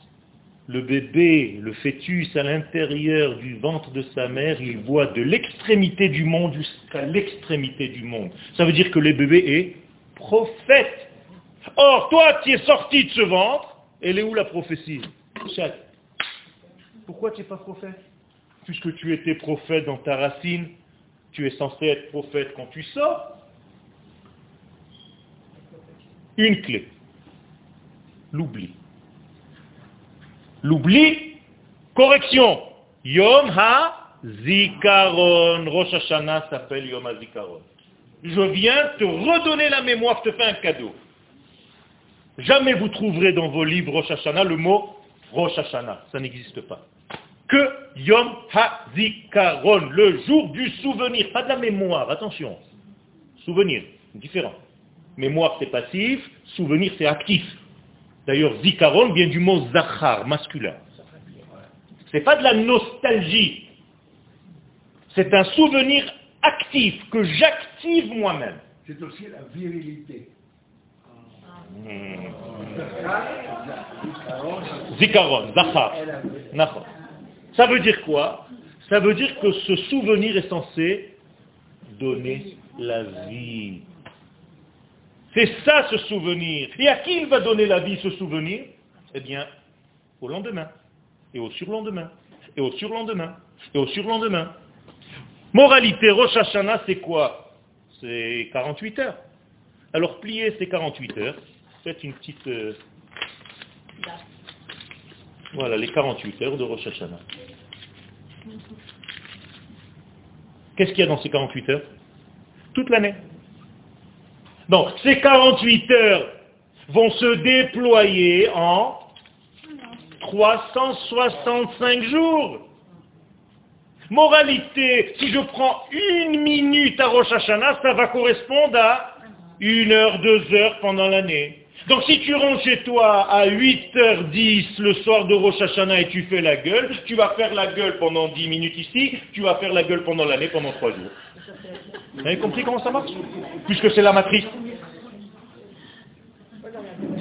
Le bébé, le fœtus à l'intérieur du ventre de sa mère, il voit de l'extrémité du monde jusqu'à l'extrémité du monde. Ça veut dire que le bébé est prophète. Or, toi, tu es sorti de ce ventre, elle est où la prophétie? Pourquoi tu n'es pas prophète? Puisque tu étais prophète dans ta racine, tu es censé être prophète quand tu sors une clé. L'oubli. L'oubli, correction. Yom ha-zikaron. Rosh Hashanah s'appelle Yom ha-zikaron. Je viens te redonner la mémoire, je te fais un cadeau. Jamais vous trouverez dans vos livres Rosh Hashanah le mot Rosh Hashanah. Ça n'existe pas. Que Yom ha-zikaron, le jour du souvenir, pas de la mémoire, attention. Souvenir, différent. Mémoire, c'est passif. Souvenir, c'est actif. D'ailleurs, zikaron vient du mot zachar, masculin. Ce n'est pas de la nostalgie. C'est un souvenir actif que j'active moi-même. C'est aussi la virilité. Hmm. Zikaron, Zachar. Ça veut dire quoi? Ça veut dire que ce souvenir est censé donner la vie. C'est ça ce souvenir. Et à qui il va donner la vie ce souvenir? Eh bien, au lendemain, et au surlendemain, et au surlendemain, et au surlendemain. Moralité, Rosh Hashanah, c'est quoi? C'est 48 heures. Alors pliez ces 48 heures, faites une petite... euh, Voilà, les 48 heures de Rosh Hashanah. Qu'est-ce qu'il y a dans ces 48 heures? Toute l'année. Donc, ces 48 heures vont se déployer en 365 jours. Moralité, si je prends une minute à Rosh Hashanah, ça va correspondre à une heure, deux heures pendant l'année. Donc si tu rentres chez toi à 8h10 le soir de Rosh Hashanah et tu fais la gueule, tu vas faire la gueule pendant 10 minutes ici, tu vas faire la gueule pendant l'année pendant 3 jours. Vous avez compris comment ça marche Puisque c'est la matrice.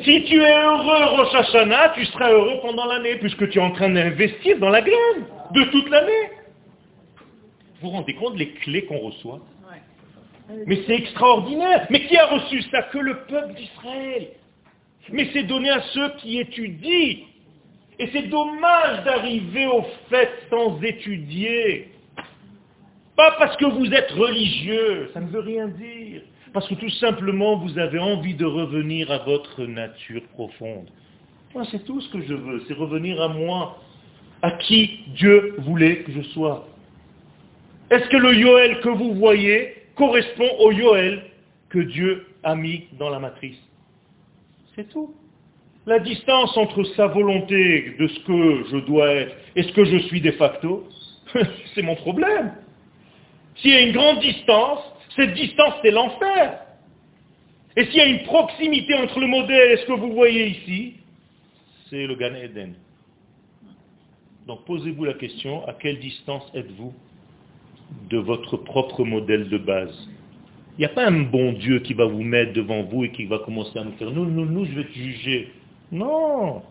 Si tu es heureux Rosh Hashanah, tu seras heureux pendant l'année, puisque tu es en train d'investir dans la graine de toute l'année. Vous vous rendez compte les clés qu'on reçoit Mais c'est extraordinaire. Mais qui a reçu ça Que le peuple d'Israël. Mais c'est donné à ceux qui étudient. Et c'est dommage d'arriver au fait sans étudier. Pas parce que vous êtes religieux, ça ne veut rien dire. Parce que tout simplement, vous avez envie de revenir à votre nature profonde. Moi, c'est tout ce que je veux, c'est revenir à moi, à qui Dieu voulait que je sois. Est-ce que le Yoel que vous voyez correspond au Yoel que Dieu a mis dans la matrice? C'est tout. La distance entre sa volonté de ce que je dois être et ce que je suis de facto, c'est mon problème. S'il y a une grande distance, cette distance, c'est l'enfer. Et s'il y a une proximité entre le modèle et ce que vous voyez ici, c'est le Gan Eden. Donc posez-vous la question, à quelle distance êtes-vous de votre propre modèle de base? Il n'y a pas un bon Dieu qui va vous mettre devant vous et qui va commencer à nous faire, nous, nous, nous, je vais te juger. Non.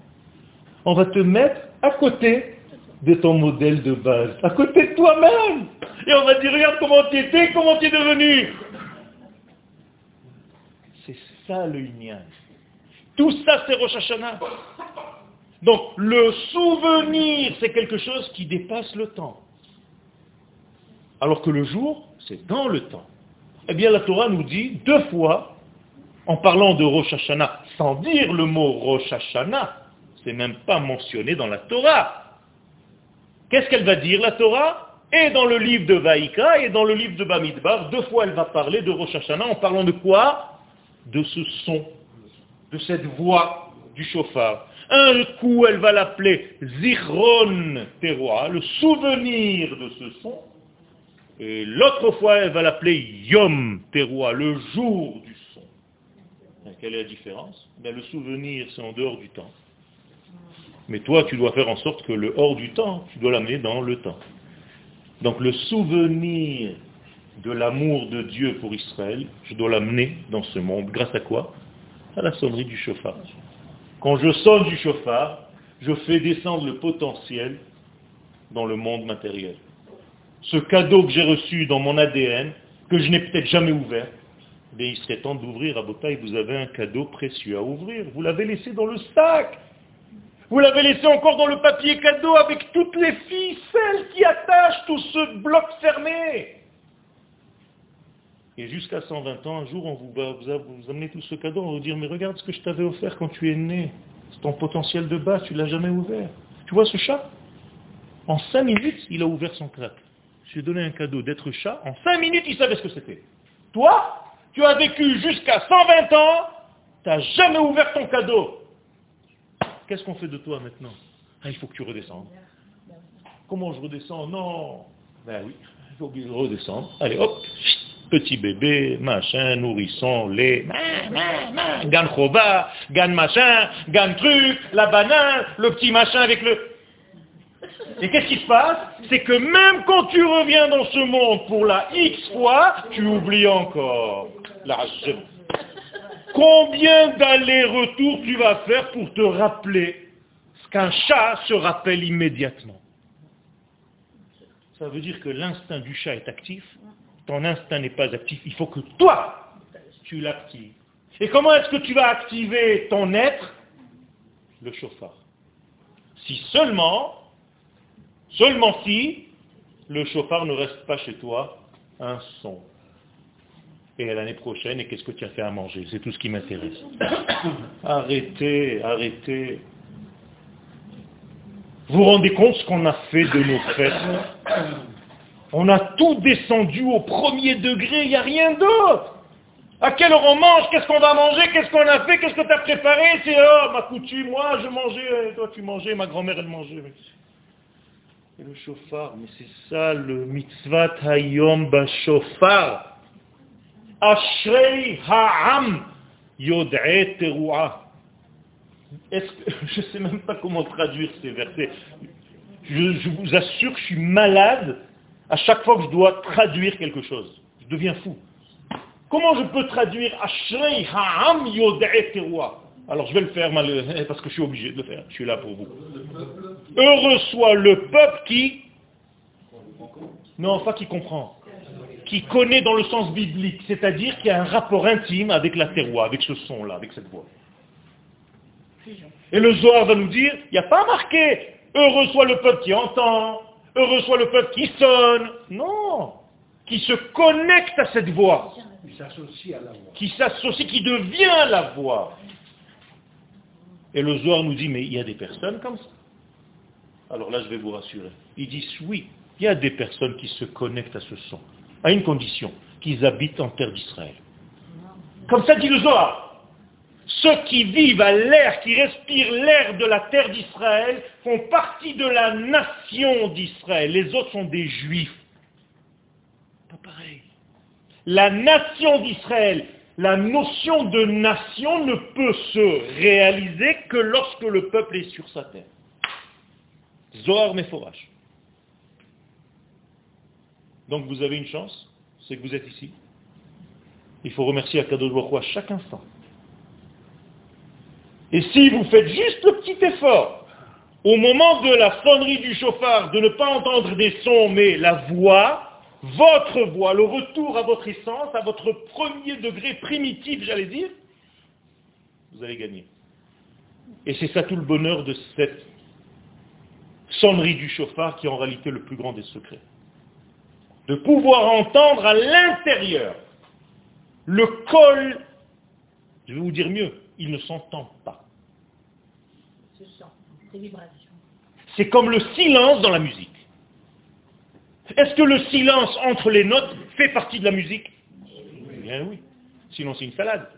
On va te mettre à côté de ton modèle de base, à côté de toi-même. Et on va dire, regarde comment tu étais, comment tu es devenu. C'est ça le Inyan. Tout ça, c'est Rosh Hashanah. Donc, le souvenir, c'est quelque chose qui dépasse le temps. Alors que le jour, c'est dans le temps. Eh bien, la Torah nous dit deux fois, en parlant de Rosh Hashanah, sans dire le mot Rosh Hashanah, c'est même pas mentionné dans la Torah. Qu'est-ce qu'elle va dire, la Torah? Et dans le livre de Vaïka et dans le livre de Bamidbar, deux fois elle va parler de Rosh Hashanah en parlant de quoi? De ce son, de cette voix du chauffard. Un coup, elle va l'appeler Zichron Teroa, le souvenir de ce son. Et l'autre fois, elle va l'appeler Yom Teroa, le jour du son. Quelle est la différence? Ben, Le souvenir, c'est en dehors du temps. Mais toi, tu dois faire en sorte que le hors du temps, tu dois l'amener dans le temps. Donc le souvenir de l'amour de Dieu pour Israël, je dois l'amener dans ce monde. Grâce à quoi? À la sonnerie du chauffard. Quand je sonne du chauffard, je fais descendre le potentiel dans le monde matériel. Ce cadeau que j'ai reçu dans mon ADN, que je n'ai peut-être jamais ouvert, mais il serait temps d'ouvrir à Botaï, vous avez un cadeau précieux à ouvrir. Vous l'avez laissé dans le sac. Vous l'avez laissé encore dans le papier cadeau avec toutes les ficelles qui attachent tout ce bloc fermé. Et jusqu'à 120 ans, un jour, on vous, va vous, amenez tout ce cadeau, on vous dire, mais regarde ce que je t'avais offert quand tu es né. C'est ton potentiel de base, tu ne l'as jamais ouvert. Tu vois ce chat? En 5 minutes, il a ouvert son crack. Je lui ai donné un cadeau d'être chat. En 5 minutes, il savait ce que c'était. Toi, tu as vécu jusqu'à 120 ans, tu n'as jamais ouvert ton cadeau. Qu'est-ce qu'on fait de toi maintenant ah, Il faut que tu redescendes. Comment je redescends Non. Ben oui, il faut que je redescende. Allez, hop, petit bébé, machin, nourrisson, lait, gan chova, gan machin, gan truc, la banane, le petit machin avec le... Et qu'est-ce qui se passe C'est que même quand tu reviens dans ce monde pour la X fois, tu oublies encore la Combien d'allers-retours tu vas faire pour te rappeler ce qu'un chat se rappelle immédiatement? Ça veut dire que l'instinct du chat est actif, ton instinct n'est pas actif, il faut que toi, tu l'actives. Et comment est-ce que tu vas activer ton être? Le chauffard. Si seulement, seulement si, le chauffard ne reste pas chez toi un son. Et l'année prochaine, et qu'est-ce que tu as fait à manger? C'est tout ce qui m'intéresse. arrêtez, arrêtez. Vous vous rendez compte ce qu'on a fait de nos fêtes? On a tout descendu au premier degré, il n'y a rien d'autre. À quelle heure on mange? Qu'est-ce qu'on va manger? Qu'est-ce qu'on a fait? Qu'est-ce que tu as préparé? C'est oh, ma coutume, moi je mangeais, toi tu mangeais, ma grand-mère elle mangeait. Et le chauffard, mais c'est ça le mitzvah hayom shofar. Ashrei ha'am yod'e teruah. Je ne sais même pas comment traduire ces versets. Je, vous assure que je suis malade à chaque fois que je dois traduire quelque chose. Je deviens fou. Comment je peux traduire Ashrei Ha'am Alors je vais le faire parce que je suis obligé de le faire. Je suis là pour vous. Heureux soit le peuple qui... Non, pas qui comprend. Qui connaît dans le sens biblique, c'est-à-dire qui a un rapport intime avec la terroir, avec ce son-là, avec cette voix. Et le Zohar va nous dire, il n'y a pas marqué, heureux soit le peuple qui entend, heureux soit le peuple qui sonne. Non, qui se connecte à cette voix. Qui s'associe à la voix. Qui s'associe, qui devient la voix. Et le Zohar nous dit, mais il y a des personnes comme ça. Alors là, je vais vous rassurer. Ils disent, oui, il y a des personnes qui se connectent à ce son, à une condition, qu'ils habitent en terre d'Israël. Comme ça dit le Zohar. Ceux qui vivent à l'air, qui respirent l'air de la terre d'Israël, font partie de la nation d'Israël. Les autres sont des juifs. Pas pareil. La nation d'Israël, la notion de nation ne peut se réaliser que lorsque le peuple est sur sa terre. Zohar Meforach. Donc vous avez une chance, c'est que vous êtes ici. Il faut remercier Akadosh Baruch à chaque instant. Et si vous faites juste le petit effort, au moment de la sonnerie du chauffard, de ne pas entendre des sons, mais la voix, votre voix, le retour à votre essence, à votre premier degré primitif, j'allais dire, vous allez gagner. Et c'est ça tout le bonheur de cette sonnerie du chauffard qui est en réalité le plus grand des secrets. De pouvoir entendre à l'intérieur le col, je vais vous dire mieux, il ne s'entend pas. C'est comme le silence dans la musique. Est-ce que le silence entre les notes fait partie de la musique? Eh Bien oui. Sinon c'est une salade.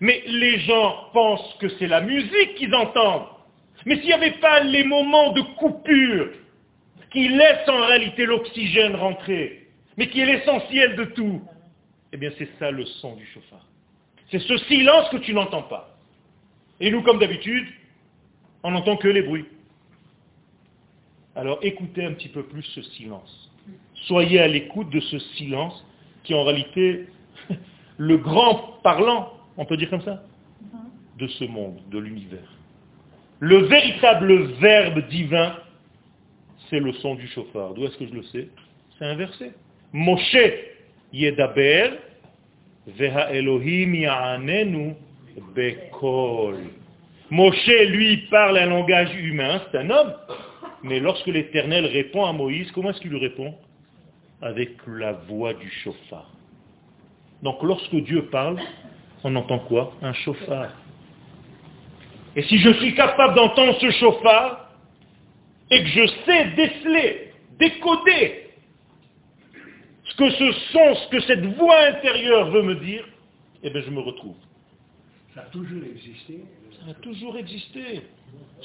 Mais les gens pensent que c'est la musique qu'ils entendent. Mais s'il n'y avait pas les moments de coupure qui laissent en réalité l'oxygène rentrer, mais qui est l'essentiel de tout, eh bien c'est ça le son du chauffard. C'est ce silence que tu n'entends pas. Et nous, comme d'habitude, on n'entend que les bruits. Alors écoutez un petit peu plus ce silence. Soyez à l'écoute de ce silence qui est en réalité le grand parlant, on peut dire comme ça, de ce monde, de l'univers. Le véritable verbe divin, c'est le son du chauffard. D'où est-ce que je le sais? C'est inversé. Moshe yedaber veha Elohim ya'anenu bekol. Moshe, lui, parle un langage humain, c'est un homme. Mais lorsque l'Éternel répond à Moïse, comment est-ce qu'il lui répond? Avec la voix du chauffard. Donc lorsque Dieu parle, on entend quoi? Un chauffard. Et si je suis capable d'entendre ce chauffard, et que je sais déceler, décoder ce que ce son, ce que cette voix intérieure veut me dire, eh bien je me retrouve. Ça a toujours existé. Ça a toujours existé.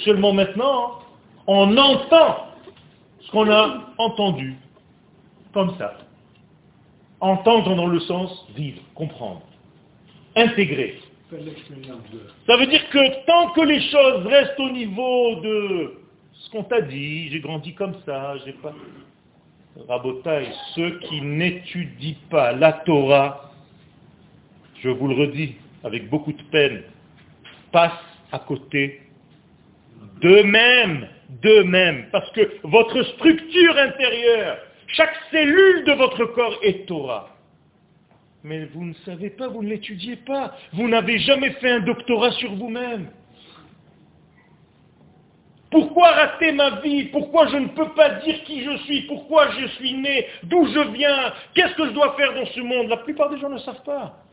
Seulement maintenant, on entend ce qu'on a entendu. Comme ça. Entendre dans le sens vivre, comprendre, intégrer. Ça veut dire que tant que les choses restent au niveau de ce qu'on t'a dit, j'ai grandi comme ça, j'ai pas... Rabotaille, ceux qui n'étudient pas la Torah, je vous le redis, avec beaucoup de peine, passent à côté d'eux-mêmes, d'eux-mêmes, parce que votre structure intérieure, chaque cellule de votre corps est Torah. Mais vous ne savez pas, vous ne l'étudiez pas, vous n'avez jamais fait un doctorat sur vous-même. Pourquoi rater ma vie? Pourquoi je ne peux pas dire qui je suis? Pourquoi je suis né? D'où je viens? Qu'est-ce que je dois faire dans ce monde? La plupart des gens ne savent pas.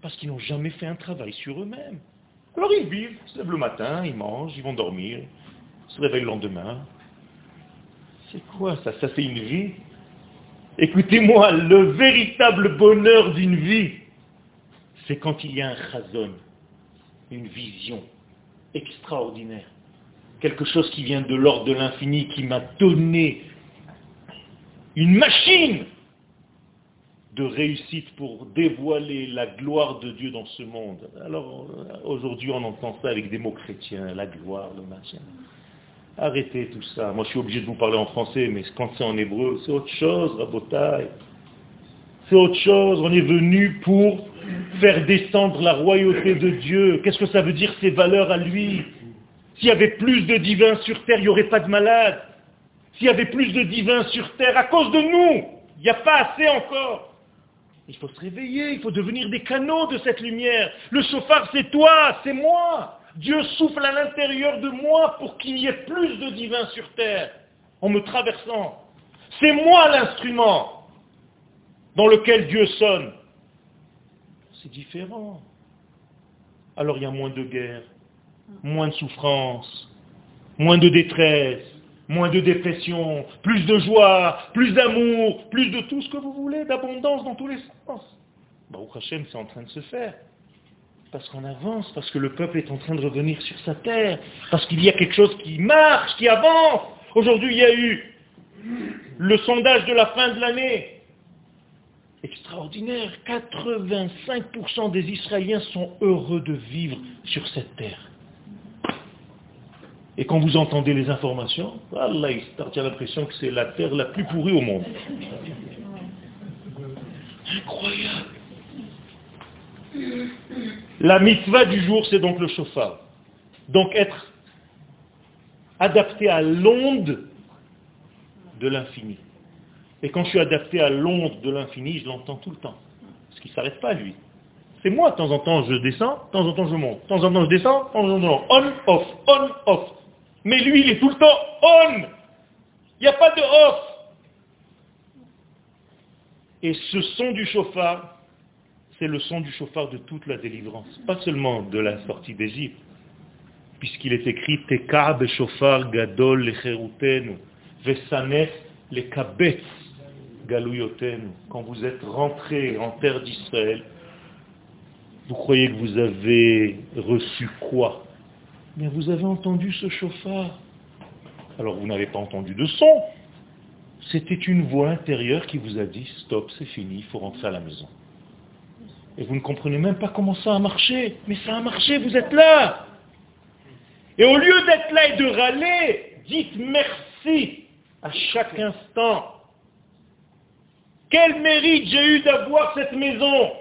Parce qu'ils n'ont jamais fait un travail sur eux-mêmes. Alors ils vivent, ils se lèvent le matin, ils mangent, ils vont dormir, ils se réveillent le lendemain. C'est quoi ça? Ça c'est une vie? Écoutez-moi, le véritable bonheur d'une vie, c'est quand il y a un chazon, une vision extraordinaire quelque chose qui vient de l'ordre de l'infini, qui m'a donné une machine de réussite pour dévoiler la gloire de Dieu dans ce monde. Alors aujourd'hui on entend ça avec des mots chrétiens, la gloire, le machin. Arrêtez tout ça. Moi je suis obligé de vous parler en français, mais quand c'est en hébreu, c'est autre chose, Rabotai. C'est autre chose. On est venu pour faire descendre la royauté de Dieu. Qu'est-ce que ça veut dire ces valeurs à lui? S'il y avait plus de divins sur terre, il n'y aurait pas de malades. S'il y avait plus de divins sur terre, à cause de nous, il n'y a pas assez encore. Il faut se réveiller, il faut devenir des canaux de cette lumière. Le chauffard, c'est toi, c'est moi. Dieu souffle à l'intérieur de moi pour qu'il y ait plus de divins sur terre, en me traversant. C'est moi l'instrument dans lequel Dieu sonne. C'est différent. Alors il y a moins de guerre, moins de souffrance, moins de détresse, moins de dépression, plus de joie, plus d'amour, plus de tout ce que vous voulez, d'abondance dans tous les sens. Baruch Hashem, c'est en train de se faire. Parce qu'on avance, parce que le peuple est en train de revenir sur sa terre, parce qu'il y a quelque chose qui marche, qui avance. Aujourd'hui, il y a eu le sondage de la fin de l'année. Extraordinaire, 85% des Israéliens sont heureux de vivre sur cette terre. Et quand vous entendez les informations, Allah, il a l'impression que c'est la terre la plus pourrie au monde. Incroyable. La mitzvah du jour, c'est donc le chauffard. Donc être adapté à l'onde de l'infini. Et quand je suis adapté à l'onde de l'infini, je l'entends tout le temps. Parce qu'il ne s'arrête pas, lui. C'est moi, de temps en temps, je descends, de temps en temps, je monte. De temps en temps, je descends, de temps en temps, on, off, on, off. Mais lui, il est tout le temps on. Il n'y a pas de off. Et ce son du chauffard, c'est le son du chauffard de toute la délivrance. Pas seulement de la sortie d'Égypte. Puisqu'il est écrit, Tekab chauffard gadol lecherutenu, vesanef le kabetz galuyotenu. Quand vous êtes rentré en terre d'Israël, vous croyez que vous avez reçu quoi? Mais vous avez entendu ce chauffard. Alors vous n'avez pas entendu de son. C'était une voix intérieure qui vous a dit, stop, c'est fini, il faut rentrer à la maison. Et vous ne comprenez même pas comment ça a marché. Mais ça a marché, vous êtes là. Et au lieu d'être là et de râler, dites merci à chaque instant. Quel mérite j'ai eu d'avoir cette maison?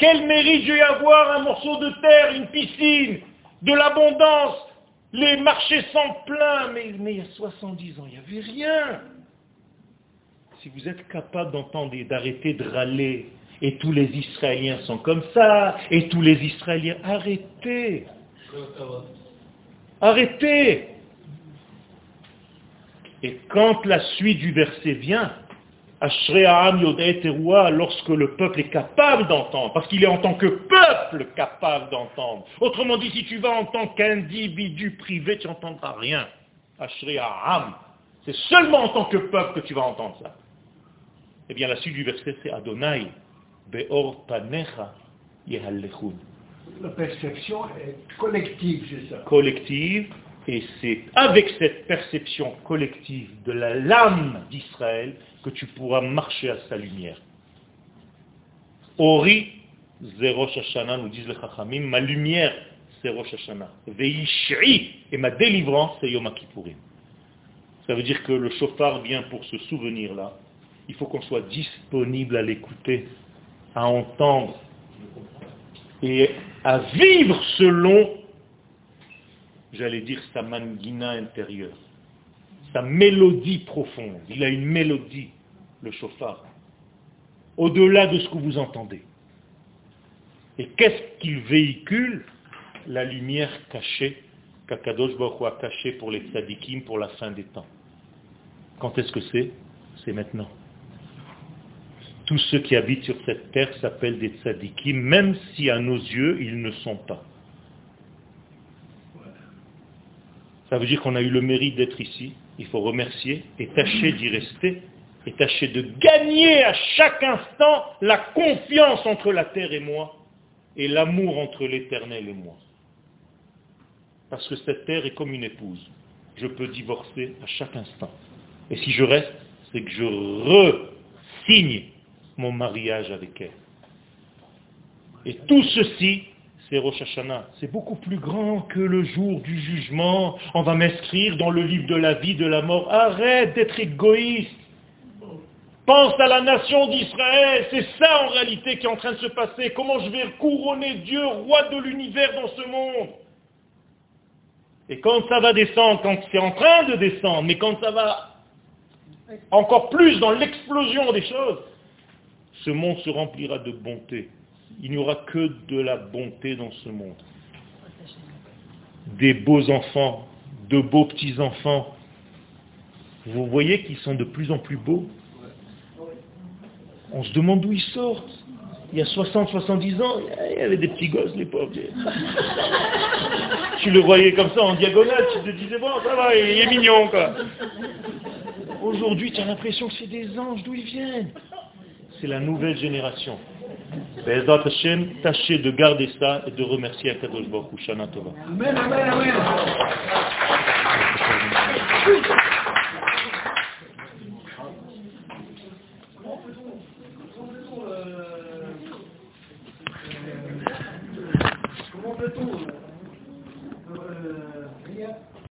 Quel mérite j'ai avoir un morceau de terre, une piscine, de l'abondance, les marchés sont pleins, mais, il y a 70 ans, il n'y avait rien. Si vous êtes capable d'entendre d'arrêter de râler, et tous les Israéliens sont comme ça, et tous les Israéliens, arrêtez. Arrêtez. Et quand la suite du verset vient, lorsque le peuple est capable d'entendre, parce qu'il est en tant que peuple capable d'entendre. Autrement dit, si tu vas en tant qu'individu privé, tu n'entendras rien. C'est seulement en tant que peuple que tu vas entendre ça. Eh bien, la suite du verset, c'est Adonai, Beor Panecha La perception est collective, c'est ça. Collective, et c'est avec cette perception collective de la lame d'Israël que tu pourras marcher à sa lumière. Ori, zéro Hashanah, nous disent les Chachamim, ma lumière, c'est Rosh Hashanah. Veishri, et ma délivrance, c'est Yom Kippourim. Ça veut dire que le chauffard vient pour ce souvenir-là. Il faut qu'on soit disponible à l'écouter, à entendre. et à vivre selon, j'allais dire, sa manguina intérieure, sa mélodie profonde. Il a une mélodie, le chauffard, au-delà de ce que vous entendez. Et qu'est-ce qu'il véhicule? La lumière cachée qu'Akadosh Baruch cachée pour les tzadikim pour la fin des temps. Quand est-ce que c'est? C'est maintenant. Tous ceux qui habitent sur cette terre s'appellent des tzadikim, même si à nos yeux, ils ne sont pas. Ça veut dire qu'on a eu le mérite d'être ici. Il faut remercier et tâcher d'y rester et tâcher de gagner à chaque instant la confiance entre la terre et moi et l'amour entre l'éternel et moi. Parce que cette terre est comme une épouse. Je peux divorcer à chaque instant. Et si je reste, c'est que je re-signe mon mariage avec elle. Et tout ceci, c'est. C'est beaucoup plus grand que le jour du jugement. On va m'inscrire dans le livre de la vie, de la mort. Arrête d'être égoïste. Pense à la nation d'Israël. C'est ça en réalité qui est en train de se passer. Comment je vais couronner Dieu, roi de l'univers dans ce monde? Et quand ça va descendre, quand c'est en train de descendre, mais quand ça va encore plus dans l'explosion des choses, ce monde se remplira de bonté. Il n'y aura que de la bonté dans ce monde. Des beaux enfants, de beaux petits-enfants. Vous voyez qu'ils sont de plus en plus beaux. On se demande d'où ils sortent. Il y a 60, 70 ans, il y avait des petits gosses, les pauvres. Tu le voyais comme ça en diagonale, tu te disais, bon, ça va, il est mignon. Aujourd'hui, tu as l'impression que c'est des anges, d'où ils viennent c'est la nouvelle génération. Bezat Hashem, tâchez de garder ça et de remercier Akadosh Baruch Hu. Shana Tova. Amen, amen, amen. Comment peut-on